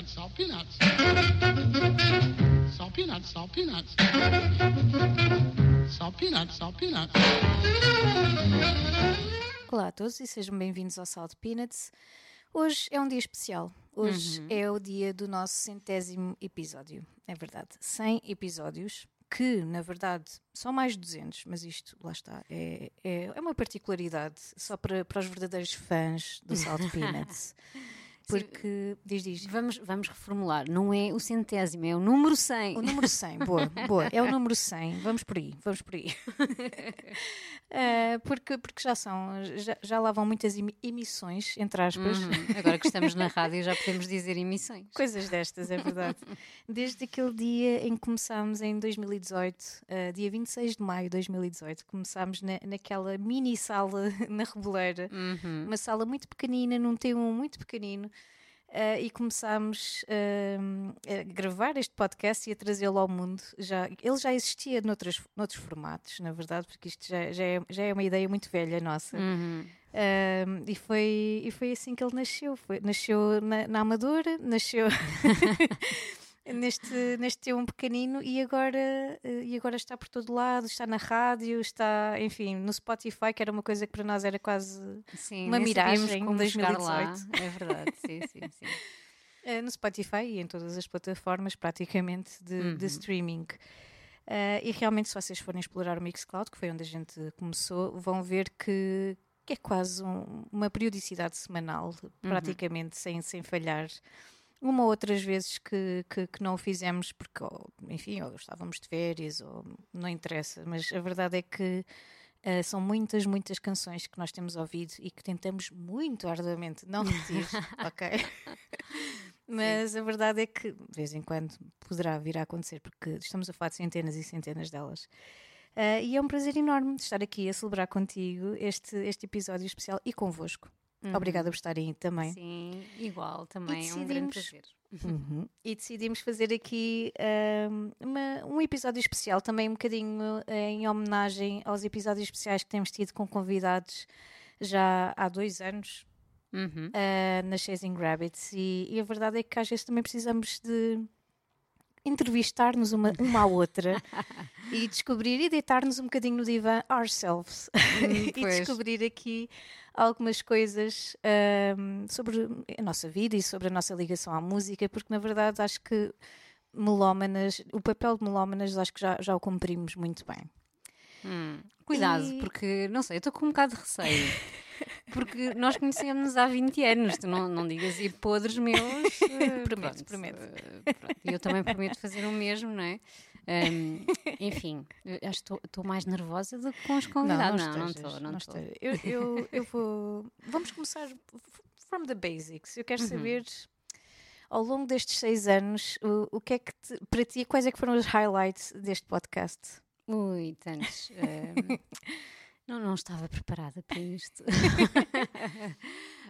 peanuts, salt peanuts. Salt peanuts, salt peanuts. Salt peanuts, salt peanuts. Olá a todos e sejam bem-vindos ao Salt Peanuts. Hoje é um dia especial. Hoje é o dia do nosso centésimo episódio. É verdade, 100 episódios, que na verdade são mais de 200, mas isto, lá está, é, é, é uma particularidade só para, para os verdadeiros fãs do Salt Peanuts. Porque, diz, diz. Vamos, vamos reformular. Não é o centésimo, é o número 100. O número 100, boa, boa. É o número 100. Vamos por aí, vamos por aí. Eh, porque, porque já são, já, já lá vão muitas emi- emissões, entre aspas. Uhum. Agora que estamos na rádio já podemos dizer emissões. Coisas destas, é verdade. Desde aquele dia em que começámos em 2018, eh, dia 26 de maio de 2018, começámos na, naquela mini sala na Reboleira, Uhum. uma sala muito pequenina, num T1 muito pequenino. Eh, e começámos eh, a gravar este podcast e a trazê-lo ao mundo. Já, ele já existia noutros, noutros formatos, na verdade, porque isto já, já, é, já é uma ideia muito velha nossa. Uhum. Um, e, foi, e foi assim que ele nasceu. Foi, nasceu na, na Amadora, nasceu neste, neste um pequenino e agora, eh, e agora está por todo lado, está na rádio, está, enfim, no Spotify, que era uma coisa que para nós era quase Sim, Uma miragem de chegar lá. 2018. É verdade, sim, sim, sim. eh, no Spotify e em todas as plataformas praticamente de, de streaming. Eh, e realmente, se vocês forem explorar o Mixcloud, que foi onde a gente começou, vão ver que, que é quase um- uma periodicidade semanal, praticamente sem, sem falhar. Uma ou outras vezes que, que, que não o fizemos porque, ou, enfim, ou estávamos de férias, ou não interessa, mas a verdade é que eh, são muitas, muitas canções que nós temos ouvido e que tentamos muito arduamente não repetir, ok? Mas a verdade é que de vez em quando poderá vir a acontecer, porque estamos a falar de centenas e centenas delas. Ah, e é um prazer enorme estar aqui a celebrar contigo este, este episódio especial e convosco. Obrigada por estarem aí também. Sim, igual também, é um grande prazer. Uhum. E decidimos fazer aqui ahm, uma- um episódio especial, também um bocadinho eh, em homenagem aos episódios especiais que temos tido com convidados já há dois anos Uhum. ah, na Chasing Rabbits. E, e a verdade é que às vezes também precisamos de entrevistar-nos uma, uma à outra e descobrir e deitar-nos um bocadinho no divã ourselves e pois. descobrir aqui algumas coisas ahm, sobre a nossa vida e sobre a nossa ligação à música, porque na verdade acho que melómanas, o papel de melómanas acho que já, já o cumprimos muito bem. Hum, Cuidado, E- porque, não sei, eu estou com um bocado de receio. Porque nós conhecemos há 20 anos, tu não, não digas aí podres meus. eh, Prometo, pronto, prometo. eh, pronto. E eu também prometo fazer o mesmo, não é? Ahm, enfim, acho que estou mais nervosa do que com os convidados. Não, não estou, não estou. Eu, eu, eu vou. Vamos começar from the basics. Eu Uhum. quero saber, ao longo destes seis anos, o, o que é que te- para ti, quais é que foram os highlights deste podcast? Ui, tantos. ahm, não, não estava preparada para isto. Uh,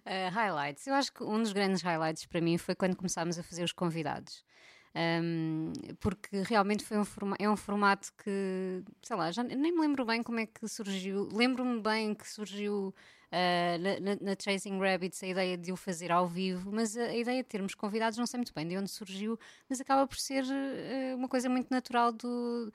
highlights. Eu acho que um dos grandes highlights para mim foi quando começámos a fazer os convidados. Um, porque realmente foi um é um formato que, sei lá, já nem me lembro bem como é que surgiu. Lembro-me bem que surgiu uh, na, na- na Chasing Rabbits a ideia de o fazer ao vivo, mas a, a ideia de termos convidados não sei muito bem de onde surgiu, mas acaba por ser uh, uma coisa muito natural do,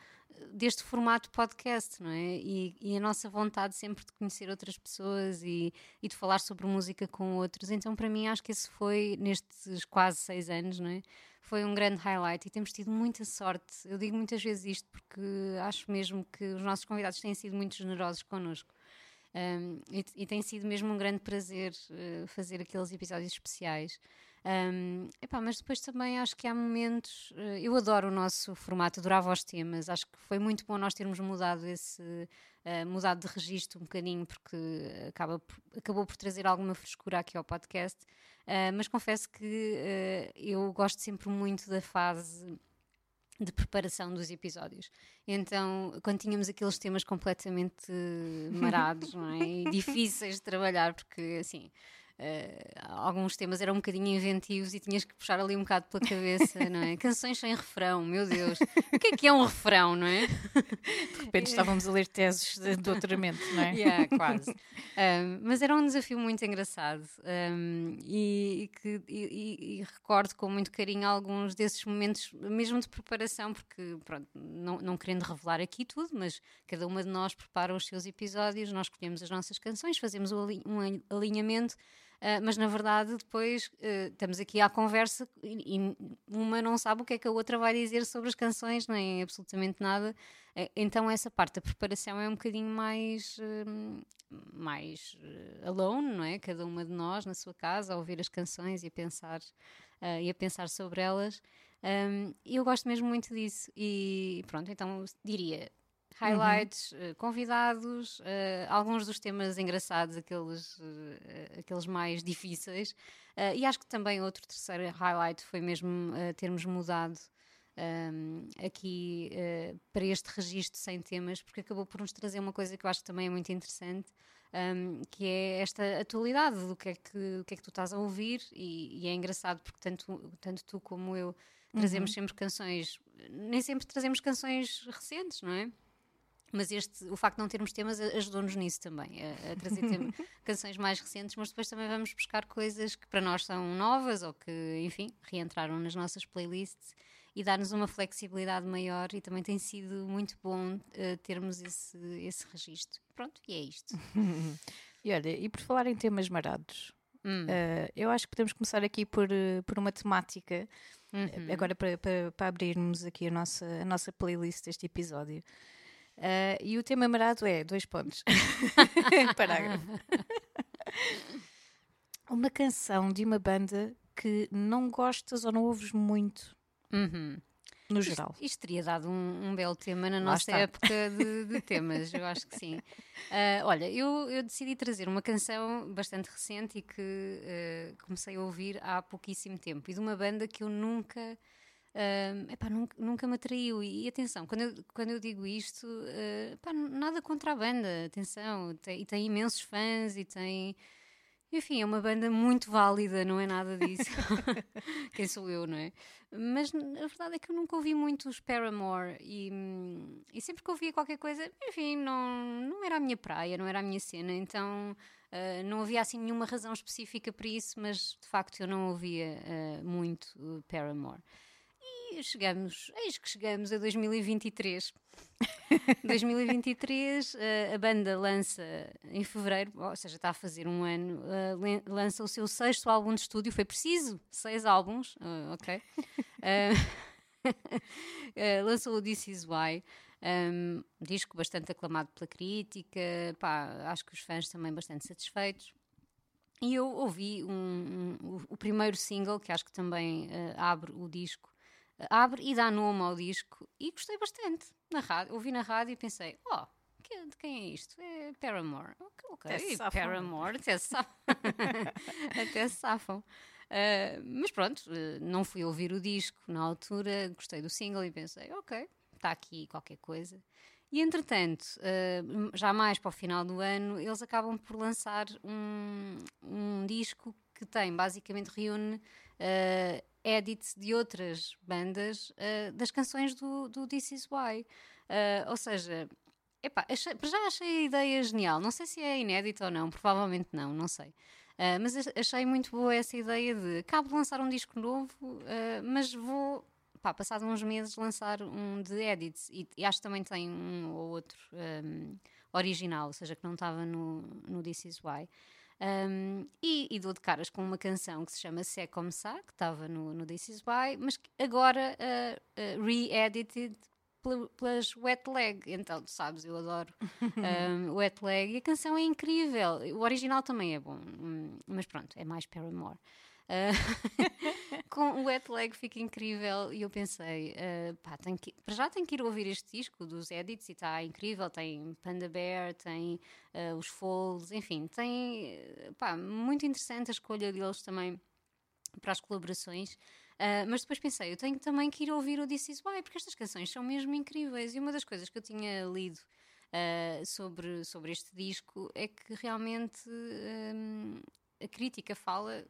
deste formato podcast, não é? E, e a nossa vontade sempre de conhecer outras pessoas e, e de falar sobre música com outros. Então, para mim, acho que esse foi, nestes quase seis anos, não é? Foi um grande highlight e temos tido muita sorte. Eu digo muitas vezes isto porque acho mesmo que os nossos convidados têm sido muito generosos connosco. Um, e, e tem sido mesmo um grande prazer uh, fazer aqueles episódios especiais. Um, epá, mas depois também acho que há momentos. uh, eu adoro o nosso formato, adorava os temas. Acho que foi muito bom nós termos mudado esse. uh, mudado de registro um bocadinho, porque acaba acabou por trazer alguma frescura aqui ao podcast. Uh, mas confesso que uh, eu gosto sempre muito da fase de preparação dos episódios. Então, quando tínhamos aqueles temas completamente marados não é? e difíceis de trabalhar, porque assim. Eh, alguns temas eram um bocadinho inventivos e tinhas que puxar ali um bocado pela cabeça, não é? Canções sem refrão, meu Deus, o que é que é um refrão, não é? De repente estávamos a ler teses de doutoramento, não é? Yeah, quase. Um, mas era um desafio muito engraçado. Um, e, e que e, e, recordo com muito carinho alguns desses momentos, mesmo de preparação, porque pronto, não, não querendo revelar aqui tudo, mas cada uma de nós prepara os seus episódios, nós escolhemos as nossas canções, fazemos um alinhamento Uh, mas na verdade depois uh, estamos aqui à conversa e, e, uma não sabe o que é que a outra vai dizer sobre as canções, nem absolutamente nada. Uh, então essa parte da preparação é um bocadinho mais, mais alone, não é? Cada uma de nós na sua casa a ouvir as canções e a pensar, e a pensar sobre elas. Um, eu gosto mesmo muito disso e pronto, então diria highlights, uhum. uh, convidados, uh, alguns dos temas engraçados, aqueles, uh, aqueles mais difíceis. e acho que também outro terceiro highlight foi mesmo termos mudado um, ehm, aqui para este registro sem temas, porque acabou por nos trazer uma coisa que eu acho que também é muito interessante. Um, ehm, que é esta atualidade do que é que, que, é que tu estás a ouvir, e, e é engraçado porque tanto, tanto tu como eu trazemos uhum. sempre canções, nem sempre trazemos canções recentes, não é? Mas este, o facto de não termos temas ajudou-nos nisso também, a, a trazer canções mais recentes, mas depois também vamos buscar coisas que para nós são novas ou que, enfim, reentraram nas nossas playlists e dar-nos uma flexibilidade maior e também tem sido muito bom uh, termos esse, esse registro. Pronto, e é isto. e olha, e por falar em temas marados, hum. uh, eu acho que podemos começar aqui por, uh, por uma temática, uhum. agora para, para, para, abrirmos aqui a nossa, a nossa playlist deste episódio. Uh, e o tema marado é dois pontos. Parágrafo. uma canção de uma banda que não gostas ou não ouves muito. Uhum. No geral. Isto, isto, teria dado um, um belo tema na nossa época de, de, temas, eu acho que sim. Uh, olha, eu, eu, decidi trazer uma canção bastante recente e que uh, comecei a ouvir há pouquíssimo tempo e de uma banda que eu nunca Uh, epá, nunca, nunca me atraiu. E, atenção, quando eu, quando eu digo isto, uh, epá, nada contra a banda, atenção, tem, e tem imensos fãs e tem. Enfim, é uma banda muito válida, não é nada disso. Quem sou eu, não é? Mas a verdade é que eu nunca ouvi muito os Paramore e, e sempre que ouvia qualquer coisa, enfim, não, não era a minha praia, não era a minha cena, então uh, não havia assim nenhuma razão específica para isso, mas de facto eu não ouvia uh, muito Paramore. E chegamos, eis que chegamos a 2023. 2023, a banda lança em fevereiro, ou seja, está a fazer um ano, lança o seu sexto álbum de estúdio. Foi preciso seis álbuns, uh, ok? lançou o This Is Why. Um, disco bastante aclamado pela crítica, pá, acho que os fãs também bastante satisfeitos. E eu ouvi um, um, o, o, primeiro single, que acho que também uh, abre o disco, abre e dá nome ao disco e gostei bastante. Na rádio, ouvi na rádio e pensei, oh, de quem é isto? É Paramore. Ok, okay. Paramore, até safam. até safam. Uh, mas pronto, uh, não fui ouvir o disco na altura, gostei do single e pensei, ok, está aqui qualquer coisa. E entretanto, uh, já mais para o final do ano, eles acabam por lançar um, um disco que tem, basicamente reúne edits de outras bandas uh, das canções do, do This Is Why. Uh, ou seja, epá, achei, já achei a ideia genial. Não sei se é inédita ou não, provavelmente não, não sei. Uh, mas achei muito boa essa ideia de acabo de lançar um disco novo, mas vou, pá, passado uns meses, lançar um de edits. E, e acho que também tem um ou outro um, original, ou seja, que não estava no, no This Is Why. Um, e, e, dou de caras com uma canção que se chama C'est Comme Ça, que estava no, no This Is Why, mas que agora uh, uh, re-edited pelas Wet Leg. Então, tu sabes, eu adoro um, Wet Leg e a canção é incrível. O original também é bom, hum, mas pronto, é mais Paramore. Uh, com o Wet Leg fica incrível e eu pensei, uh, pá, tenho que, para já tenho que ir ouvir este disco dos edits e está incrível, tem Panda Bear, tem uh, os folds, enfim, tem, pá, muito interessante a escolha deles também para as colaborações. Uh, mas depois pensei, eu tenho também que ir ouvir o This Is Why, porque estas canções são mesmo incríveis. E uma das coisas que eu tinha lido uh, sobre, sobre este disco é que realmente um, a crítica fala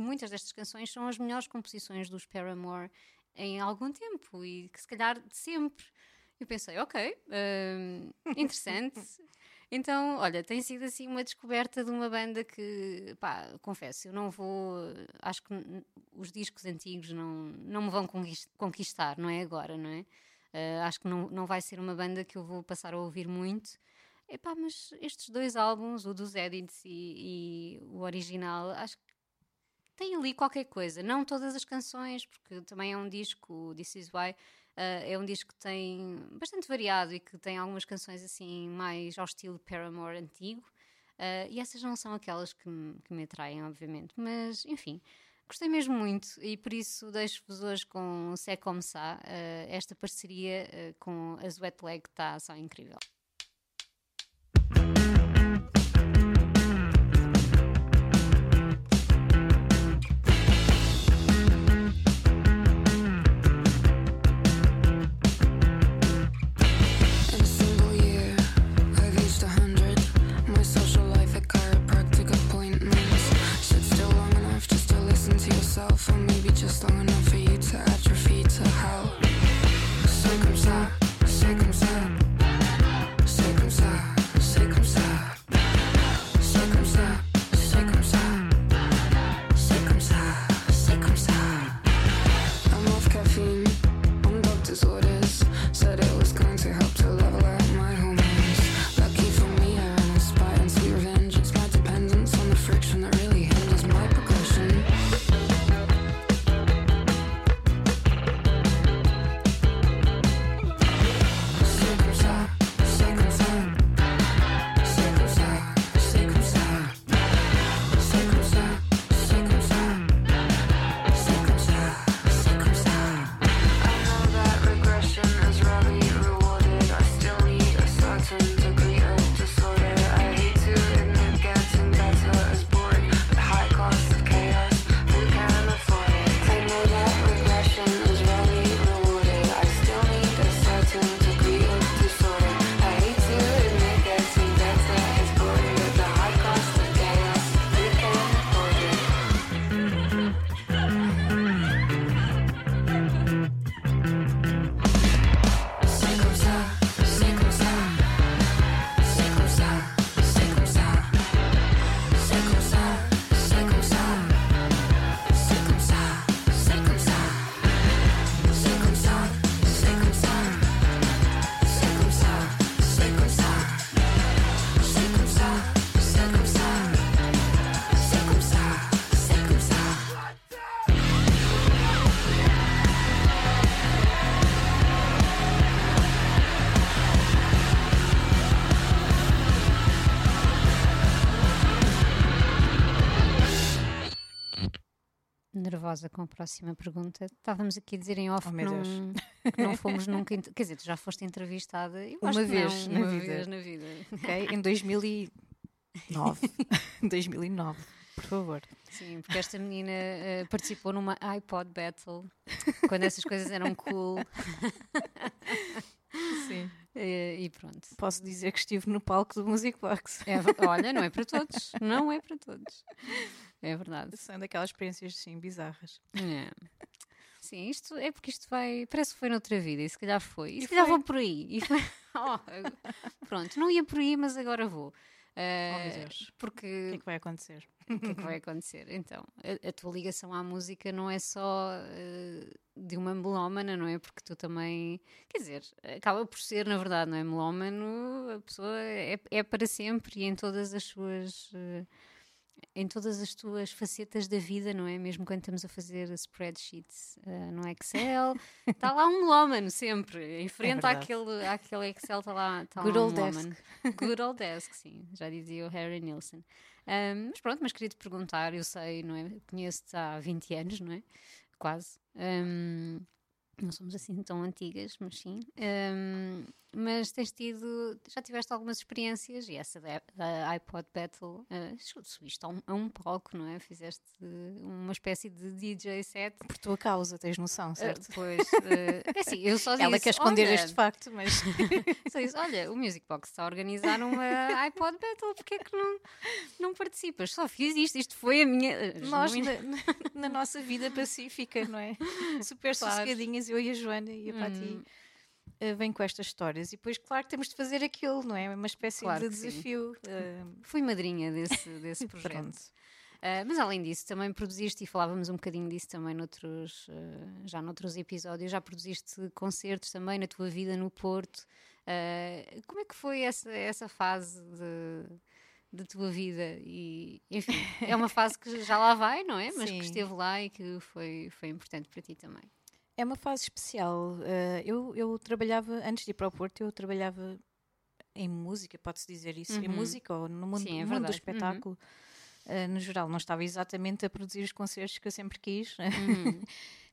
muitas destas canções são as melhores composições dos Paramore em algum tempo e que se calhar de sempre. Eu pensei, ok, uh, interessante. Então, olha, tem sido assim uma descoberta de uma banda que, pá, confesso, eu não vou. Acho que os discos antigos não, não me vão conquistar, não é agora, não é? Uh, acho que não, não vai ser uma banda que eu vou passar a ouvir muito. Epá, mas estes dois álbuns, o dos Edits e, e o original, acho que tem ali qualquer coisa. Não todas as canções, porque também é um disco, This Is Why, Uh, é um disco que tem bastante variado e que tem algumas canções assim mais ao estilo Paramore antigo. Uh, e essas não são aquelas que me, que me atraem, obviamente. Mas, enfim, gostei mesmo muito e por isso deixo-vos hoje com o C'est Comme Ça. Uh, esta parceria com a Sweat Leg está só incrível. Nervosa com a próxima pergunta. Estávamos aqui a dizer em off oh, que, não, que, não, fomos nunca. Quer dizer, tu já foste entrevistada uma vez, não, na, uma vida. vez na vida. Ok, em 2009. 2009, por favor. Sim, porque esta menina uh, participou numa iPod Battle quando essas coisas eram cool. Sim. E, e, pronto. Posso dizer que estive no palco do Music Box. É, olha, não é para todos. Não é para todos. É verdade. São daquelas experiências, sim, bizarras. É. Sim, isto é porque isto vai. Parece que foi noutra vida, e se calhar foi. E, e se calhar vou por aí. Foi, oh, pronto, não ia por aí, mas agora vou. Uh, oh, porque... O que é que vai acontecer? O que é que vai acontecer? Então, a, a tua ligação à música não é só uh, de uma melómana, não é? Porque tu também, quer dizer, acaba por ser, na verdade, não é? Melómano, a pessoa é, é para sempre e em todas as suas. Uh, em todas as tuas facetas da vida, não é? Mesmo quando estamos a fazer spreadsheets uh, no Excel, está lá um melómano sempre, em frente é àquele, àquele Excel está lá, tá Good lá um melómano. Good old desk, sim, já dizia o Harry Nilsson. Um, mas pronto, mas queria te perguntar, eu sei, não é? Conheço-te há 20 anos, não é? Quase. Um, não somos assim tão antigas, mas sim. Um, mas tens tido, já tiveste algumas experiências e essa da, iPod Battle uh, subiste a um, a um, palco, não é? Fizeste uma espécie de DJ set. Por tua causa, tens noção, certo? Uh, pois, uh, é assim, eu só disse, Ela quer esconder olha, este facto, mas. só disse, olha, o Music Box está a organizar uma iPod Battle, porque é que não, não participas? Só fiz isto, isto foi a minha. Nós, na, na, nossa vida pacífica, não é? Super claro. sossegadinhas, eu e a Joana e a Pati. Uh, vem com estas histórias. E depois, claro, temos de fazer aquilo, não é? Uma espécie Claro de desafio. Uh, Fui madrinha desse, desse projeto. Uh, mas além disso, também produziste, e falávamos um bocadinho disso também noutros, uh, já noutros episódios, já produziste concertos também na tua vida no Porto. Uh, como é que foi essa, essa fase de, de tua vida? E, enfim, é uma fase que já lá vai, não é? Mas Sim. que esteve lá e que foi, foi importante para ti também. É uma fase especial. Uh, eu, eu trabalhava, antes de ir para o Porto, eu trabalhava em música, pode-se dizer isso, em Uhum. música ou no mundo, Sim, é mundo do verdade. espetáculo. uh, no geral, não estava exatamente a produzir os concertos que eu sempre quis. Uhum.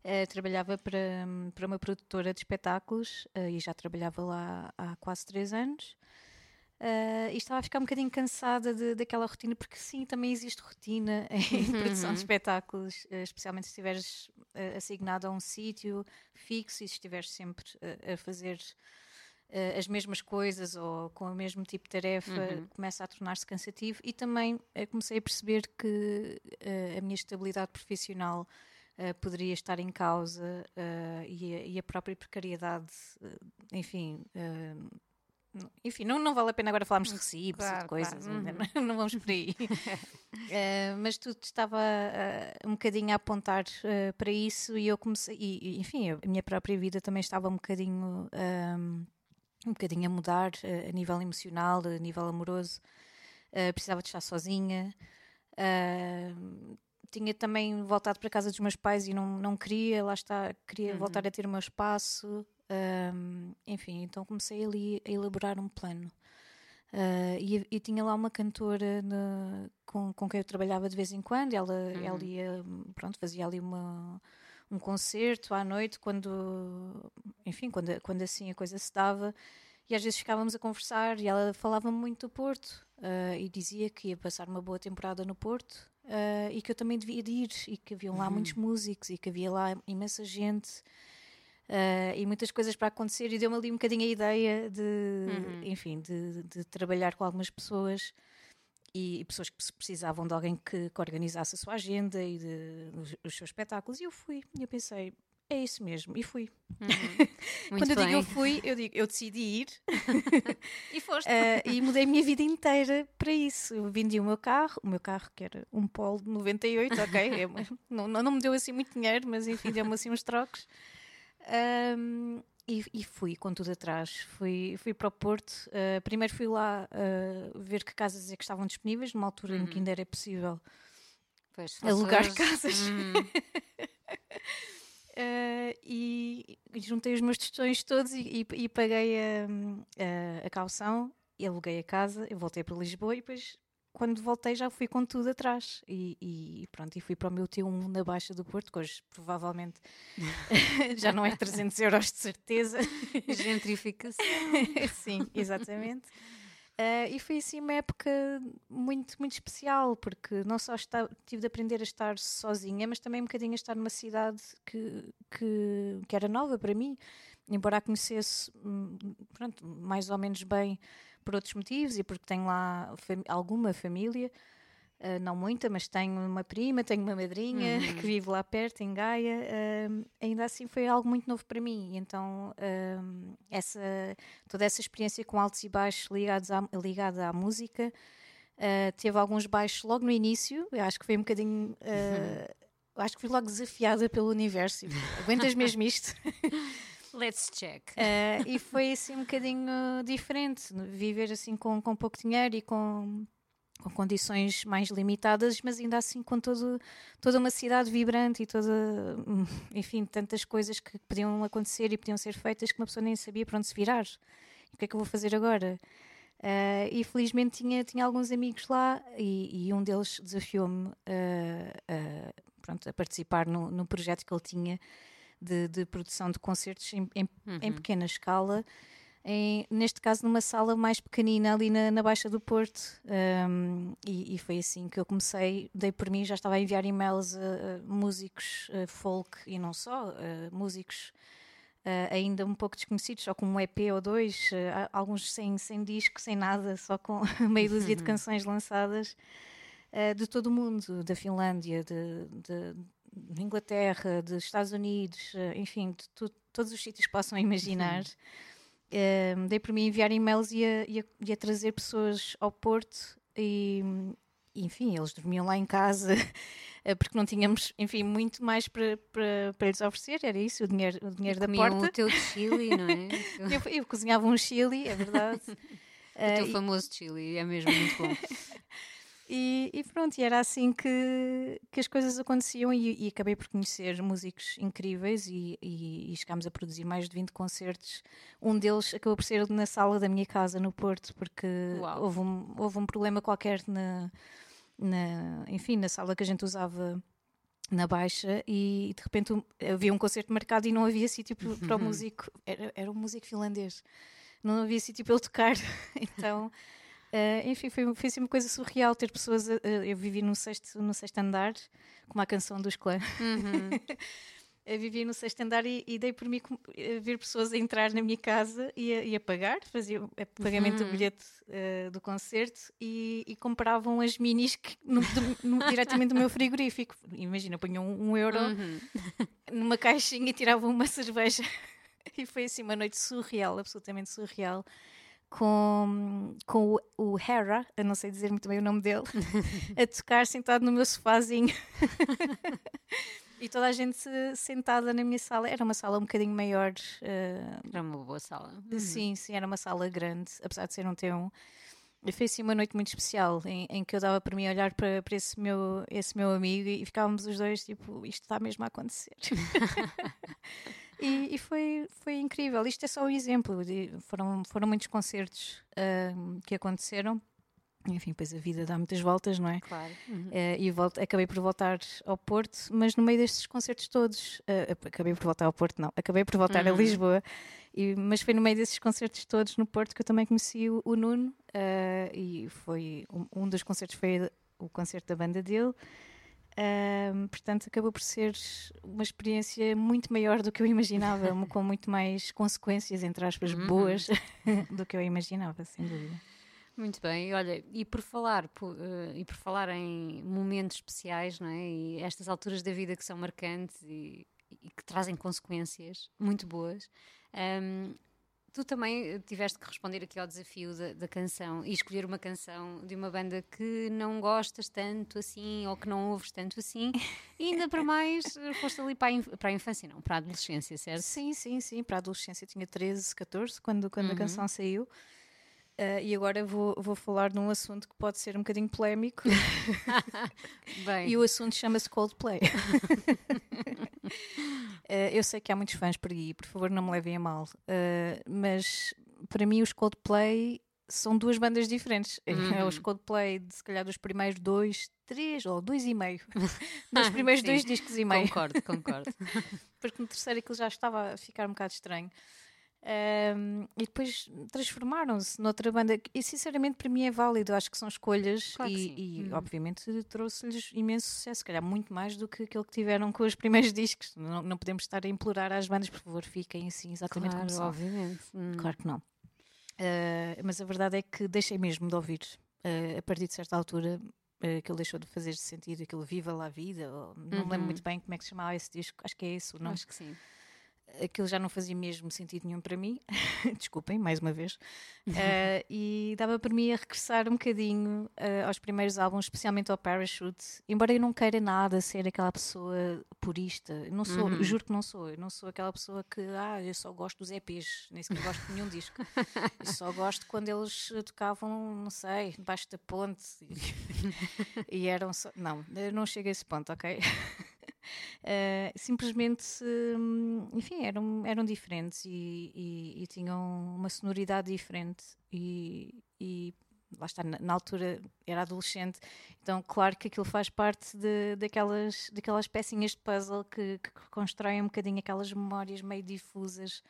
Uh, trabalhava para, para uma produtora de espetáculos e já trabalhava lá há quase três anos. Uh, e estava a ficar um bocadinho cansada de- daquela rotina, porque sim, também existe rotina em produção de espetáculos, uh, especialmente se estiveres uh, assignado a um sítio fixo e se estiveres sempre uh, a fazer as mesmas coisas ou com o mesmo tipo de tarefa, Uhum. começa a tornar-se cansativo. E também comecei a perceber que a minha estabilidade profissional uh, poderia estar em causa uh, e, a, e a própria precariedade, uh, enfim. Enfim, não, não vale a pena agora falarmos de recibos e Claro, de coisas, claro, ainda não, não vamos por aí. Uh, mas tudo estava uh, um bocadinho a apontar uh, para isso e eu comecei, e, e, enfim, a minha própria vida também estava um bocadinho, um, um bocadinho a mudar a nível emocional, a nível amoroso. Precisava de estar sozinha. Uh, tinha também voltado para a casa dos meus pais e não, não queria, lá está, queria Uhum. voltar a ter o meu espaço. Um, enfim, então comecei ali a elaborar um plano. Uh, e, e tinha lá uma cantora na- com, com quem eu trabalhava de vez em quando. Ela, ela ia, pronto, fazia ali uma, um concerto à noite, quando, enfim, quando, quando assim a coisa se dava. E às vezes ficávamos a conversar e ela falava muito do Porto uh, e dizia que ia passar uma boa temporada no Porto uh, e que eu também devia de ir e que haviam lá muitos músicos e que havia lá imensa gente. Uh, e muitas coisas para acontecer e deu-me ali um bocadinho a ideia de, Uhum. enfim, de, de trabalhar com algumas pessoas e, e pessoas que precisavam de alguém que, que organizasse a sua agenda e de, os, os seus espetáculos. E eu fui, e eu pensei, é isso mesmo, e fui. Muito Quando eu digo bem. eu fui, eu digo, eu decidi ir E foste. uh, e mudei a minha vida inteira para isso. Eu vendi o meu carro, o meu carro que era um Polo de 98, ok, é não, não me deu assim muito dinheiro, mas enfim, deu-me assim uns trocos. Um, e, e fui com tudo atrás. Fui, fui para o Porto. Uh, primeiro fui lá uh, ver que casas é que estavam disponíveis, numa altura em que ainda era possível Pois, alugar casas. Hum, Uh, e, e juntei os meus tostões todos e, e- paguei a, a, a caução e aluguei a casa. Eu voltei para Lisboa e depois, quando voltei, já fui com tudo atrás. E, e pronto, e fui para o meu T1 na Baixa do Porto, que hoje provavelmente já não é 300 euros de certeza. gentrificação. Sim, exatamente. Uh, e foi assim uma época muito, muito especial, porque não só está- tive de aprender a estar sozinha, mas também um bocadinho a estar numa cidade que, que, que era nova para mim, embora a conhecesse hum, pronto, mais ou menos bem por outros motivos e porque tenho lá fam- alguma família, uh, não muita, mas tenho uma prima, tenho uma madrinha Uhum. que vive lá perto, em Gaia. um, ainda assim foi algo muito novo para mim, então um, essa toda essa experiência com altos e baixos ligados à, ligada à música. Uh, teve alguns baixos logo no início, eu acho que foi um bocadinho. uh, acho que fui logo desafiada pelo universo. Aguentas mesmo isto? Let's check. Uh, e foi assim um bocadinho diferente, viver assim com, com pouco dinheiro e com, com condições mais limitadas, mas ainda assim com todo, toda uma cidade vibrante e toda, hum, enfim, tantas coisas que podiam acontecer e podiam ser feitas que uma pessoa nem sabia para onde se virar. E o que é que eu vou fazer agora? Uh, e felizmente tinha, tinha alguns amigos lá e, e um deles desafiou-me uh, a- pronto, a participar no, no projeto que ele tinha de, de produção de concertos em, em, em pequena escala. Em- neste caso, numa sala mais pequenina ali na, na Baixa do Porto, Um, e, e foi assim que eu comecei. Dei por mim, já estava a enviar e-mails a, a músicos a folk e não só, músicos ainda um pouco desconhecidos, só com um EP ou dois, alguns sem, sem disco, sem nada, só com meia dúzia de canções lançadas uh, de todo o mundo, da Finlândia, de, de- de Inglaterra, dos Estados Unidos, uh, enfim, de tu- todos os sítios que possam imaginar. uh, dei por mim enviar e-mails e a, e, a, e a trazer pessoas ao Porto e, enfim, eles dormiam lá em casa porque não tínhamos, enfim, muito mais para, para, para lhes oferecer, era isso, o dinheiro, o dinheiro da porta. o teu chili, não é? eu, eu, cozinhava um chili, é verdade. o teu uh, famoso e... chili, é mesmo muito bom. E, e, pronto, e era assim que, que as coisas aconteciam e, e acabei por conhecer músicos incríveis e, e, e, chegámos a produzir mais de 20 concertos. Um deles acabou por ser na sala da minha casa no Porto, porque houve um, houve um problema qualquer na, na, enfim, na sala que a gente usava na Baixa e de repente havia um concerto marcado e não havia sítio para o músico, era, era um músico finlandês, não havia sítio para ele tocar, então Uh, enfim, foi, foi assim uma coisa surreal ter pessoas. Eu vivi no sexto, no sexto andar, como a canção dos clãs. Uhum. eu vivi no sexto andar e, e dei por mim a ver pessoas a entrar na minha casa e a, e a pagar, fazia o pagamento uhum. do bilhete uh, do concerto e, e, compravam as minis que, no, do, no, diretamente do meu frigorífico. Imagina, punham um, um euro uhum. numa caixinha e tiravam uma cerveja. e foi assim uma noite surreal, absolutamente surreal com, com o, o Hera, eu não sei dizer muito bem o nome dele, a tocar sentado no meu sofazinho. e toda a gente sentada na minha sala. Era uma sala um bocadinho maior. Uh, era uma boa sala. Uhum. Sim, sim, era uma sala grande, apesar de ser um T1. E foi assim uma noite muito especial em, em que eu dava para mim olhar para, para esse, meu, esse meu amigo e ficávamos os dois tipo, isto está mesmo a acontecer. E, e, foi, foi incrível. Isto é só um exemplo. De, foram, foram muitos concertos uh, que aconteceram. Enfim, pois a vida dá muitas voltas, não é? Claro. Uhum. Uh, e volto, acabei por voltar ao Porto, mas no meio destes concertos todos, uh, acabei por voltar ao Porto, não, acabei por voltar uhum. a Lisboa, e, mas foi no meio desses concertos todos no Porto que eu também conheci o, o Nuno, uh, e foi um, um dos concertos foi o concerto da banda dele. Um, portanto, acabou por ser uma experiência muito maior do que eu imaginava, com muito mais consequências, entre aspas, uhum. boas do que eu imaginava, sem dúvida. Muito bem, olha, e por falar por, uh, e por falar em momentos especiais, não é? E estas alturas da vida que são marcantes e, e que trazem consequências muito boas. Um, Tu também eh, tiveste que responder aqui ao desafio da, da, canção e escolher uma canção de uma banda que não gostas tanto assim ou que não ouves tanto assim, e ainda para mais eh, foste ali para a, para a infância, não, para a adolescência, certo? Sim, sim, sim, para a adolescência. Eu tinha 13, 14 quando, quando uhum. a canção saiu. Uh, e agora vou, vou falar num assunto que pode ser um bocadinho polémico. e o assunto chama-se Coldplay. Uh, eu sei que há muitos fãs por aí, por favor não me levem a mal, uh, mas para mim os Coldplay são duas bandas diferentes. Uhum. É os Coldplay, de, se calhar, dos primeiros dois, três ou dois e meio. dos primeiros dois discos e meio. Concordo, concordo. Porque no terceiro aquilo já estava a ficar um bocado estranho. Um, e depois transformaram-se noutra banda e sinceramente para mim é válido, acho que são escolhas claro e, e hum. obviamente trouxe-lhes imenso sucesso, se calhar muito mais do que aquilo que tiveram com os primeiros discos. Não, não podemos estar a implorar às bandas, por favor, fiquem assim exatamente claro, como são. Obviamente. Hum. Claro que não. Uh, mas a verdade é que deixei mesmo de ouvir uh, a partir de certa altura. Uh, aquilo deixou de fazer sentido, aquilo Viva lá a Vida, ou, não uhum. lembro muito bem como é que se chamava esse disco, acho que é esse o nome. Acho que sim aquilo já não fazia mesmo sentido nenhum para mim, desculpem, mais uma vez, uh, e dava para mim a regressar um bocadinho uh, aos primeiros álbuns, especialmente ao Parachute, embora eu não queira nada ser aquela pessoa purista, não sou, uhum. juro que não sou, eu não sou aquela pessoa que, ah, eu só gosto dos EPs, nem sequer gosto de nenhum disco, eu só gosto quando eles tocavam, não sei, debaixo da ponte, e, e eram só, não, eu não chego a esse ponto, ok? Uh, simplesmente, um, enfim, eram, eram diferentes e, e, e, tinham uma sonoridade diferente e, e lá está, na, na, altura era adolescente, então claro que aquilo faz parte de, daquelas, daquelas pecinhas de puzzle que, que constroem um bocadinho aquelas memórias meio difusas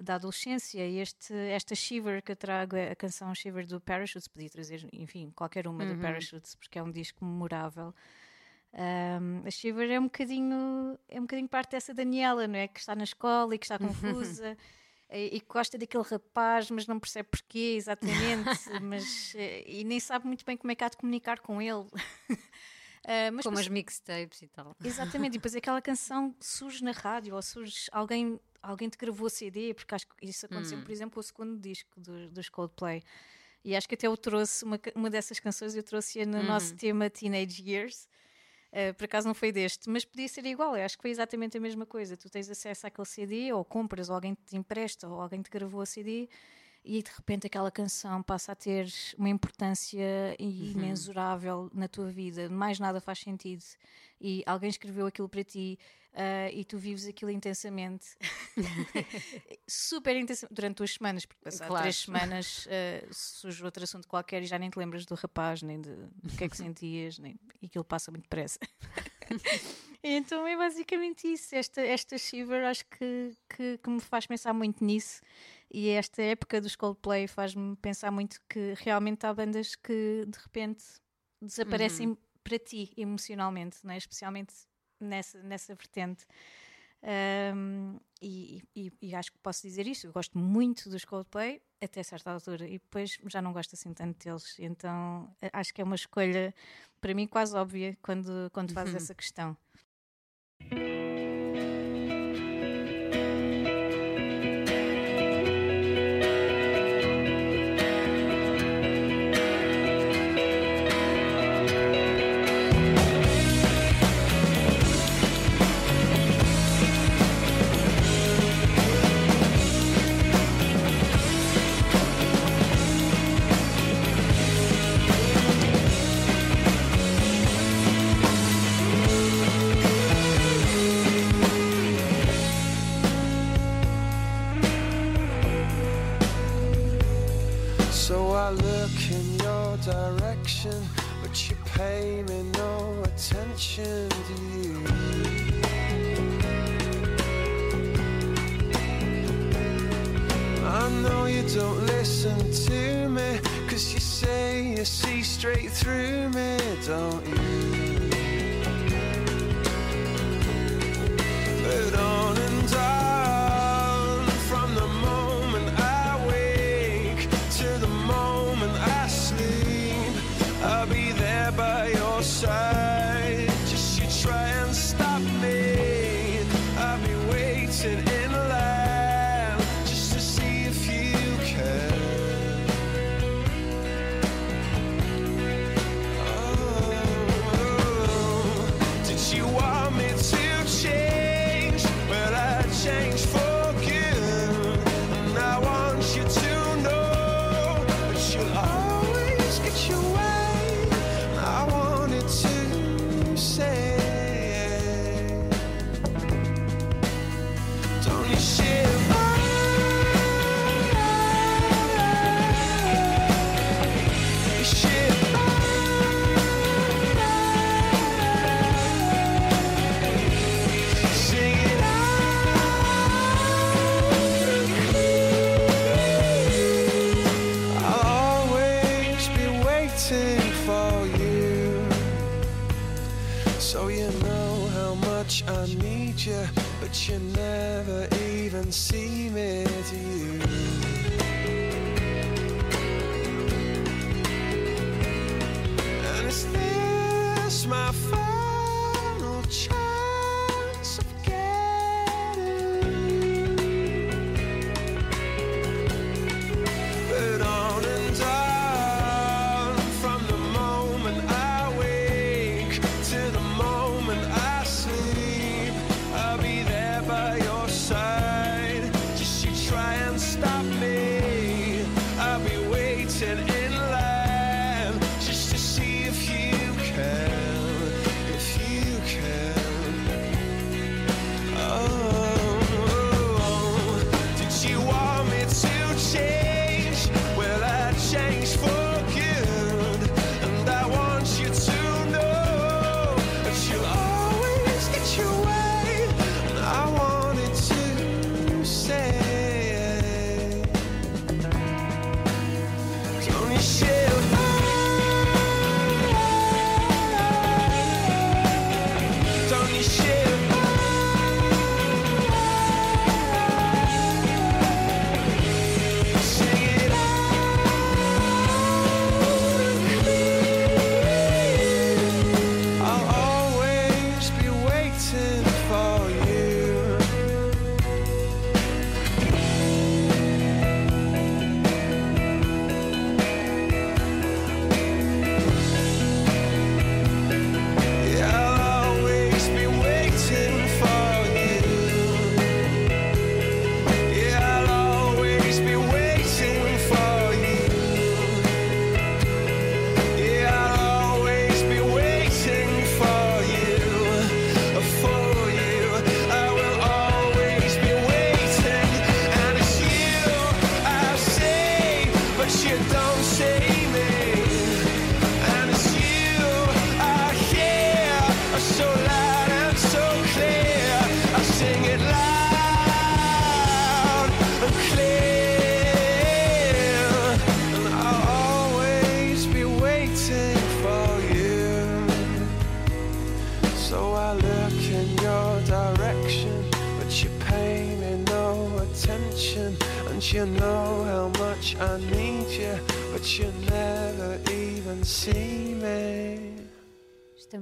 da adolescência e este, esta Shiver que eu trago, a canção Shiver do Parachutes, podia trazer, enfim, qualquer uma uhum. do Parachutes, porque é um disco memorável. Um, a Shiver é um bocadinho é um bocadinho parte dessa Daniela, não é? Que está na escola e que está confusa e, e gosta daquele rapaz, mas não percebe porquê exatamente, mas eh, e nem sabe muito bem como é que há de comunicar com ele. Uh, mas as mixtapes e tal. Exatamente, e depois aquela canção surge na rádio ou surge alguém alguém te gravou CD, porque acho que isso aconteceu, Hum. por exemplo, o segundo disco do- dos Coldplay. E acho que até eu trouxe uma, uma dessas canções, eu trouxe-a no nosso Uhum. tema Teenage Years. Uh, por acaso não foi deste, mas podia ser igual. Eu acho que foi exatamente a mesma coisa. Tu tens acesso àquele CD, ou compras, ou alguém te empresta, ou alguém te gravou a CD, e de repente aquela canção passa a ter uma importância imensurável na tua vida. Mais nada faz sentido. E alguém escreveu aquilo para ti uh, e tu vives aquilo intensamente. Super intensamente. Durante duas semanas, porque passado Claro. três semanas uh, surge outro assunto qualquer e já nem te lembras do rapaz, nem de, do que é que sentias, nem, e aquilo passa muito depressa. então é basicamente isso. Esta, esta Shiver acho que, que, que me faz pensar muito nisso. E esta época dos Coldplay faz-me pensar muito que realmente há bandas que de repente desaparecem para ti emocionalmente, não é? especialmente nessa, nessa vertente. Um, e, e- e acho que posso dizer isso. Eu gosto muito dos Coldplay até certa altura e depois já não gosto assim tanto deles. Então acho que é uma escolha para mim quase óbvia quando, quando fazes essa questão. Pay no attention, do you? I know you don't listen to me, cause you say you see straight through me, don't you?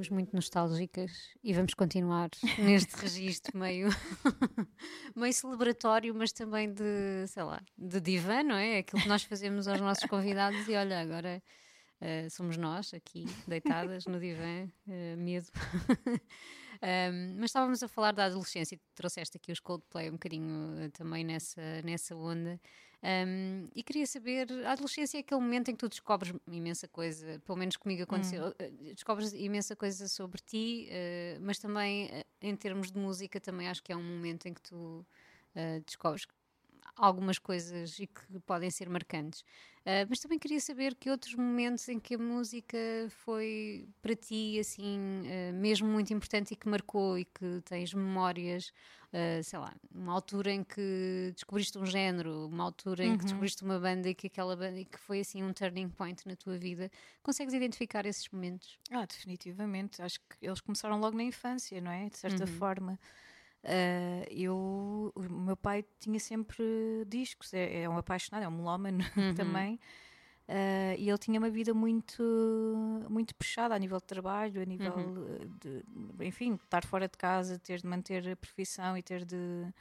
Estamos muito nostálgicas e vamos continuar neste registro meio, meio celebratório, mas também de, sei lá, de divã, não é? Aquilo que nós fazemos aos nossos convidados e olha, agora uh, somos nós aqui, deitadas no divã, uh, medo. um, mas estávamos a falar da adolescência e trouxeste aqui os Coldplay um bocadinho uh, também nessa, nessa onda. Um, e queria saber, a adolescência é aquele momento em que tu descobres imensa coisa, pelo menos comigo aconteceu, hum. descobres imensa coisa sobre ti, uh, mas também uh, em termos de música também acho que é um momento em que tu uh, descobres algumas coisas e que podem ser marcantes. Uh, mas também queria saber que outros momentos em que a música foi para ti assim uh, mesmo muito importante e que marcou e que tens memórias, uh, sei lá, uma altura em que descobriste um género, uma altura em Uhum. que descobriste uma banda e que aquela banda e que foi assim um turning point na tua vida. Consegues identificar esses momentos? Ah, definitivamente. Acho que eles começaram logo na infância, não é? De certa Uhum. forma. Ah, eu, o meu pai tinha sempre discos, é, é um apaixonado, é um melómano Uhum. também. Ah, e ele tinha uma vida muito, muito puxada a nível de trabalho, a nível Uhum. eh, de, enfim, estar fora de casa, ter de manter a profissão e ter de,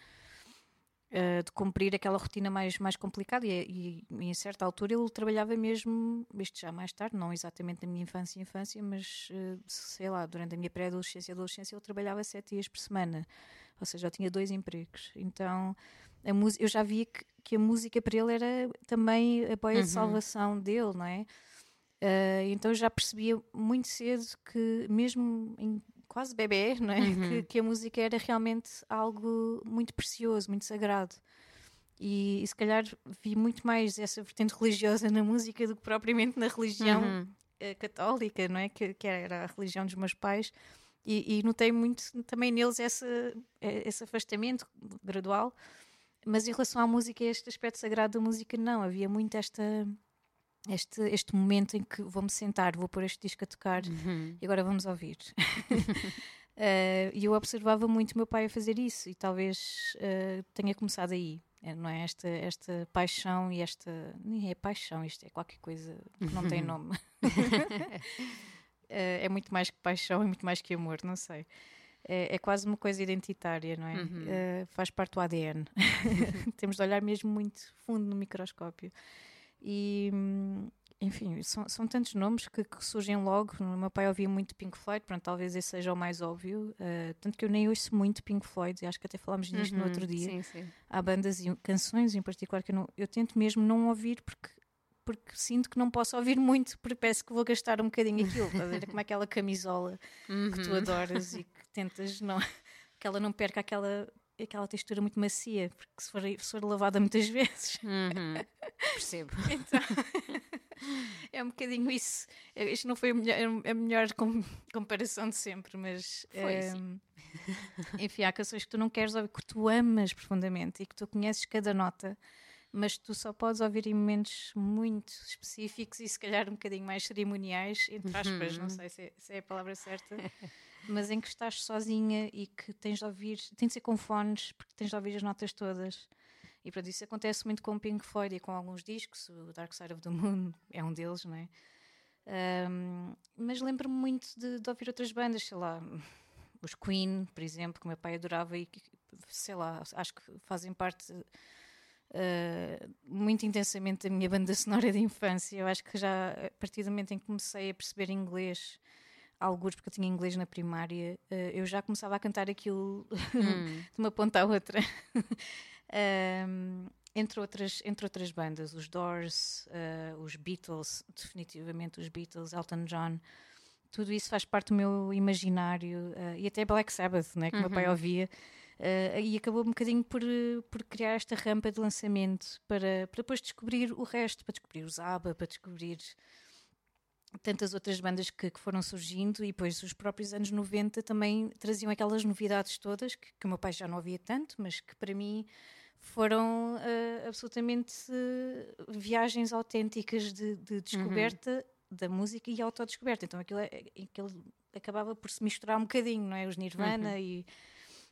eh, de cumprir aquela rotina mais, mais complicada. E, e, em certa altura ele trabalhava mesmo, isto já mais tarde, não exatamente na minha infância e infância, mas eh, sei lá, durante a minha pré-adolescência e adolescência ele trabalhava sete dias por semana. Ou seja, eu tinha dois empregos. Então eu já via que, que a música para ele era também a boia Uhum. de salvação dele, não é? Eh, então eu já percebia muito cedo que, mesmo em quase bebê, não é? Uhum. Que, que a música era realmente algo muito precioso, muito sagrado. E, e se calhar vi muito mais essa vertente religiosa na música do que propriamente na religião Uhum. eh, católica, não é? Que, que era a religião dos meus pais. E, e notei muito também neles essa, eh, esse afastamento gradual. Mas em relação à música, este aspecto sagrado da música, não. Havia muito esta, este, este momento em que vou-me sentar, vou pôr este disco a tocar Uhum. e agora vamos ouvir. Eh, E eu observava muito o meu pai a fazer isso e talvez eh, tenha começado aí. eh, Não é? Esta, esta paixão e esta. Nem é paixão, isto é qualquer coisa que não tem nome. Eh, é muito mais que paixão, é muito mais que amor, não sei. É, é quase uma coisa identitária, não é? Uhum. Eh, faz parte do ADN. Temos de olhar mesmo muito fundo no microscópio. E, hum, enfim, são, são tantos nomes que, que surgem logo. O meu pai ouvia muito Pink Floyd, pronto, talvez esse seja o mais óbvio. eh, tanto que eu nem ouço muito Pink Floyd, e acho que até falámos nisto no Uhum. outro dia. Sim, sim. Há bandas e canções em particular que eu, não- eu tento mesmo não ouvir porque, porque sinto que não posso ouvir muito, porque parece que vou gastar um bocadinho aquilo. Estás a ver? É como aquela camisola que tu Uhum. adoras e que tentas não, que ela não perca aquela, aquela textura muito macia, porque se for, se for lavada muitas vezes. Uhum. Percebo. Então, é um bocadinho isso. Isto não foi a melhor, a melhor com- comparação de sempre, mas Foi, ehm, enfim, há canções que tu não queres ouvir, que tu amas profundamente e que tu conheces cada nota, mas tu só podes ouvir em momentos muito específicos e se calhar um bocadinho mais cerimoniais, entre aspas, não sei se é, se é a palavra certa, mas em que estás sozinha e que tens de ouvir, tem de ser com fones, porque tens de ouvir as notas todas. E pronto, isso acontece muito com o Pink Floyd e com alguns discos, o Dark Side of the Moon é um deles, não é? Ahm, mas lembro-me muito de, de ouvir outras bandas, sei lá, os Queen, por exemplo, que meu pai adorava e sei lá, acho que fazem parte ah, muito intensamente da minha banda sonora de infância. Eu acho que já a partir do momento em que comecei a perceber inglês, alguns porque eu tinha inglês na primária, ah, eu já começava a cantar aquilo Hum. de uma ponta à outra. Um, entre, outras, entre outras bandas, os Doors, uh, os Beatles, definitivamente os Beatles, Elton John, tudo isso faz parte do meu imaginário uh, e até Black Sabbath, né, que o meu pai Uhum. ouvia. Uh, e acabou um bocadinho por, uh, por criar esta rampa de lançamento para, para depois descobrir o resto, para descobrir os ABBA, para descobrir tantas outras bandas que, que foram surgindo e depois os próprios anos 90 também traziam aquelas novidades todas que, que o meu pai já não ouvia tanto, mas que para mim foram eh, absolutamente eh, viagens autênticas de, de descoberta da música e autodescoberta. Então aquilo, é- aquilo acabava por se misturar um bocadinho, não é? Os Nirvana e,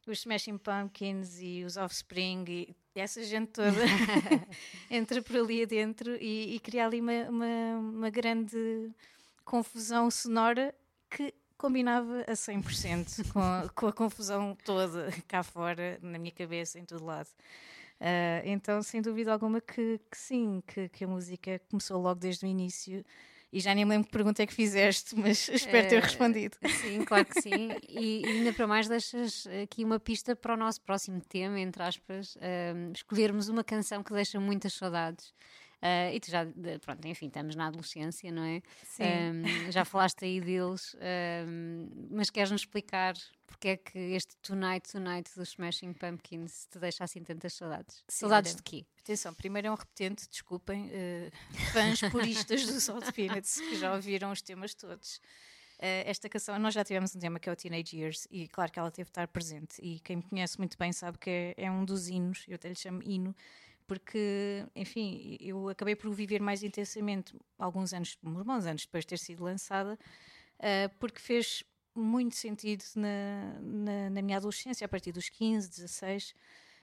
os Smashing Pumpkins e os Offspring e essa gente toda entra por ali adentro e, e cria ali uma, uma, uma grande confusão sonora que combinava a 100% com a, com a confusão toda cá fora, na minha cabeça, em todo lado. Uh, então, sem dúvida alguma, que, que sim, que, que, a música começou logo desde o início. E já nem me lembro que pergunta é que fizeste, mas espero ter Eh, respondido. Sim, claro que sim. E, e ainda para mais deixas aqui uma pista para o nosso próximo tema, entre aspas, ahm, escolhermos uma canção que deixa muitas saudades. Ah, e tu já, pronto, enfim, estamos na adolescência, não é? Sim. Ahm, já falaste aí deles, ahm, mas queres-nos explicar porque é que este Tonight Tonight dos Smashing Pumpkins te deixa assim tantas saudades? Sim, saudades de quê? Atenção, primeiro é um repetente, desculpem, eh, fãs puristas do Salt Peanuts que já ouviram os temas todos. Eh, esta canção, nós já tivemos um tema que é o Teenage Years e claro que ela teve de estar presente e quem me conhece muito bem sabe que é, é um dos hinos, eu até lhe chamo hino, porque, enfim, eu acabei por viver mais intensamente alguns anos, uns bons anos depois de ter sido lançada, eh, porque fez muito sentido na, na, na minha adolescência, a partir dos 15, 16,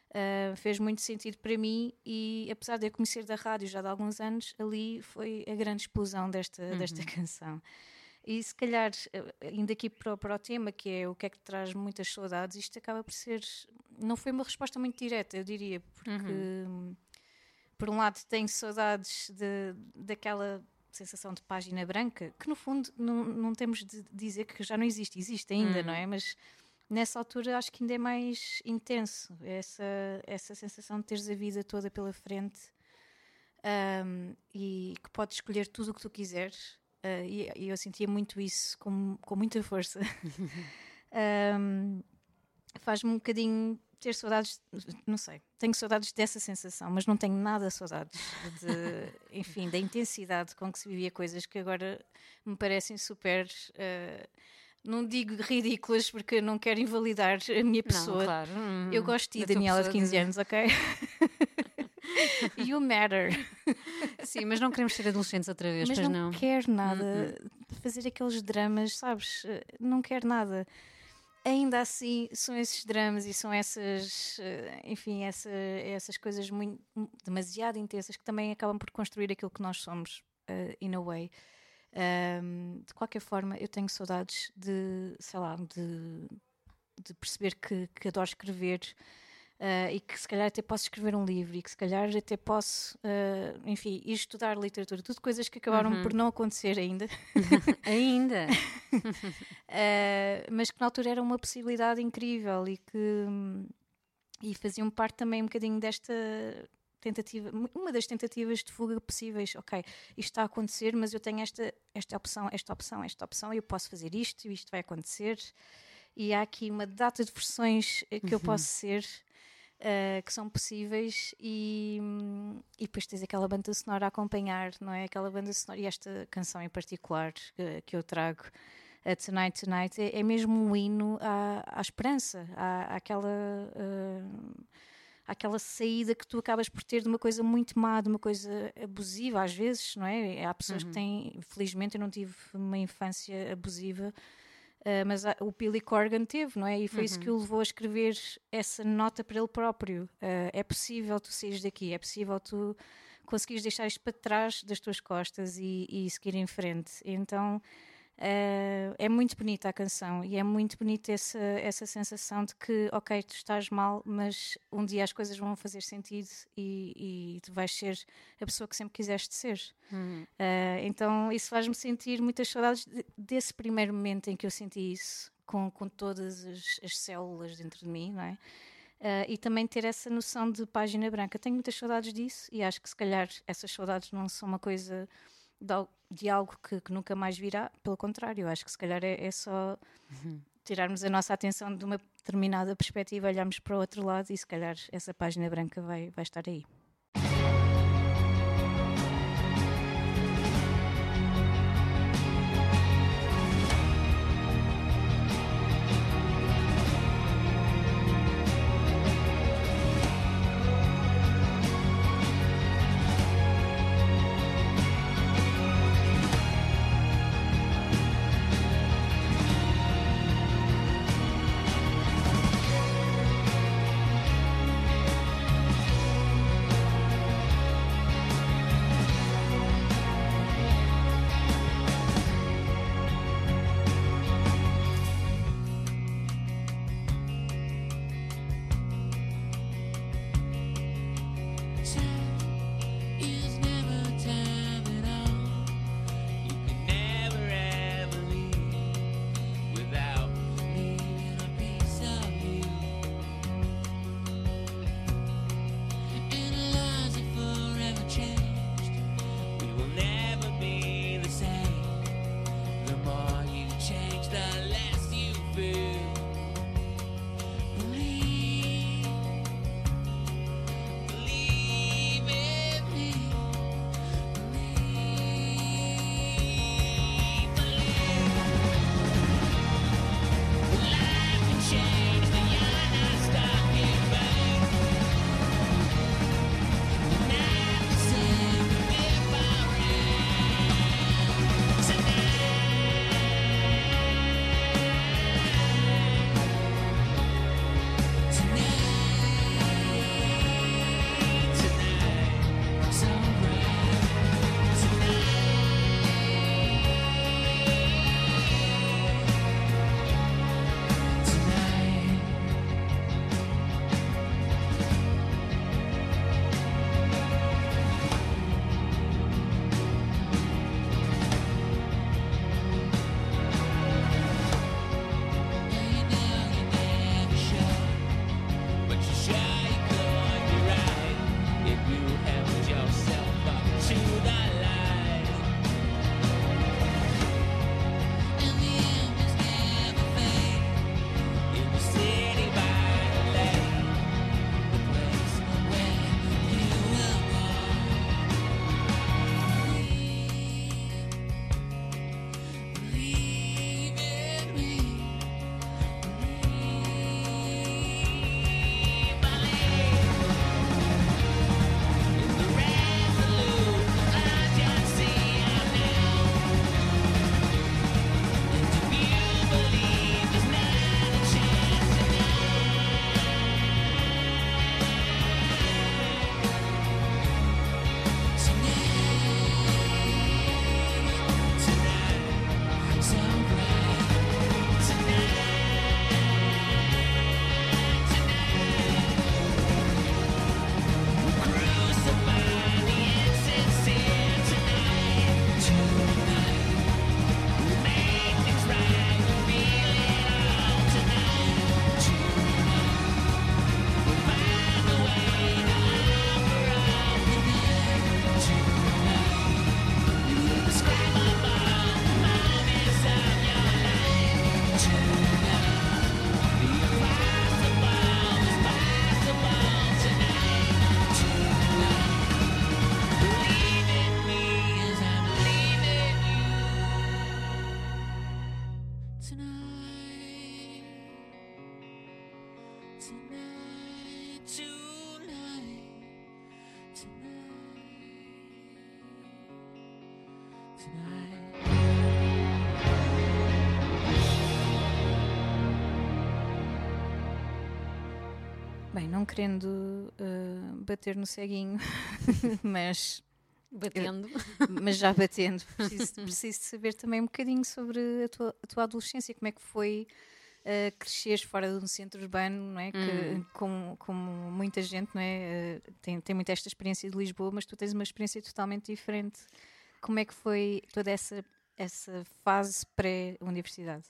Uh, fez muito sentido para mim e apesar de eu conhecer da rádio já de alguns anos, ali foi a grande explosão desta, desta canção. E se calhar, eh, indo aqui para, o- para o tema, que é o que é que traz muitas saudades, isto acaba por ser. Não foi uma resposta muito direta, eu diria, porque hum, por um lado tenho saudades de, daquela sensação de página branca, que no fundo não, não temos de dizer que já não existe, existe ainda, não é? Mas nessa altura acho que ainda é mais intenso essa, essa sensação de teres a vida toda pela frente um, e que podes escolher tudo o que tu quiseres. Uh, e, e eu sentia muito isso com, com muita força. Um, Faz-me um bocadinho ter saudades, não sei, tenho saudades dessa sensação, mas não tenho nada saudades de, enfim, da intensidade com que se vivia coisas que agora me parecem super. uh, não digo ridículas porque não quero invalidar a minha pessoa. Não, claro. hum, Eu gosto de Daniela, de pessoa 15 anos, ok? you matter. Sim, mas não queremos ser adolescentes outra vez, Mas pois não, não. quero nada fazer aqueles dramas, sabes? Não quero nada. Ainda assim, são esses dramas e são essas, eh, enfim, essa, essas coisas muito, demasiado intensas que também acabam por construir aquilo que nós somos, eh, in a way. Ahm, de qualquer forma, eu tenho saudades de, sei lá, de, de perceber que, que adoro escrever ah, e que se calhar até posso escrever um livro e que se calhar até posso, ah, enfim, ir estudar literatura. Tudo coisas que acabaram por não acontecer ainda. Ainda. Uh, mas que na altura era uma possibilidade incrível e que e faziam parte também um bocadinho desta tentativa, uma das tentativas de fuga possíveis. Ok, isto está a acontecer, mas eu tenho esta, esta opção, esta opção, esta opção, e eu posso fazer isto, e isto vai acontecer. E há aqui uma data de versões que eu posso ser. Uh, que são possíveis e, e depois tens aquela banda sonora a acompanhar, não é? Aquela banda sonora e esta canção em particular que, que eu trago a Tonight Tonight é, é mesmo um hino à, à esperança, à, àquela, uh, àquela saída que tu acabas por ter de uma coisa muito má, de uma coisa abusiva às vezes, não é? Há pessoas que têm, felizmente eu não tive uma infância abusiva, uh, mas há- o Billy Corgan teve, não é? E foi isso que o levou a escrever essa nota para ele próprio. Uh, é possível tu saíres daqui, é possível tu conseguires deixar isto para trás das tuas costas e, e seguir em frente. Então eh, é muito bonita a canção e é muito bonita essa, essa sensação de que, ok, tu estás mal, mas um dia as coisas vão fazer sentido e, e tu vais ser a pessoa que sempre quiseste ser. Eh, então isso faz-me sentir muitas saudades de- desse primeiro momento em que eu senti isso, com, com todas as, as células dentro de mim, não é? Eh, e também ter essa noção de página branca. Tenho muitas saudades disso e acho que se calhar essas saudades não são uma coisa de, al- de algo que, que nunca mais virá, pelo contrário, acho que se calhar é, é só tirarmos a nossa atenção de uma determinada perspectiva, olharmos para o outro lado e se calhar essa página branca vai, vai estar aí. Bem, não querendo uh, bater no ceguinho, mas, Batendo. mas já batendo, preciso, preciso saber também um bocadinho sobre a tua, a tua adolescência, como é que foi uh, cresceres fora de um centro urbano, não é? Que, Hum. como, como muita gente, não é? Uh, tem, tem muito esta experiência de Lisboa, mas tu tens uma experiência totalmente diferente. Como é que foi toda essa, essa fase pré-universidade?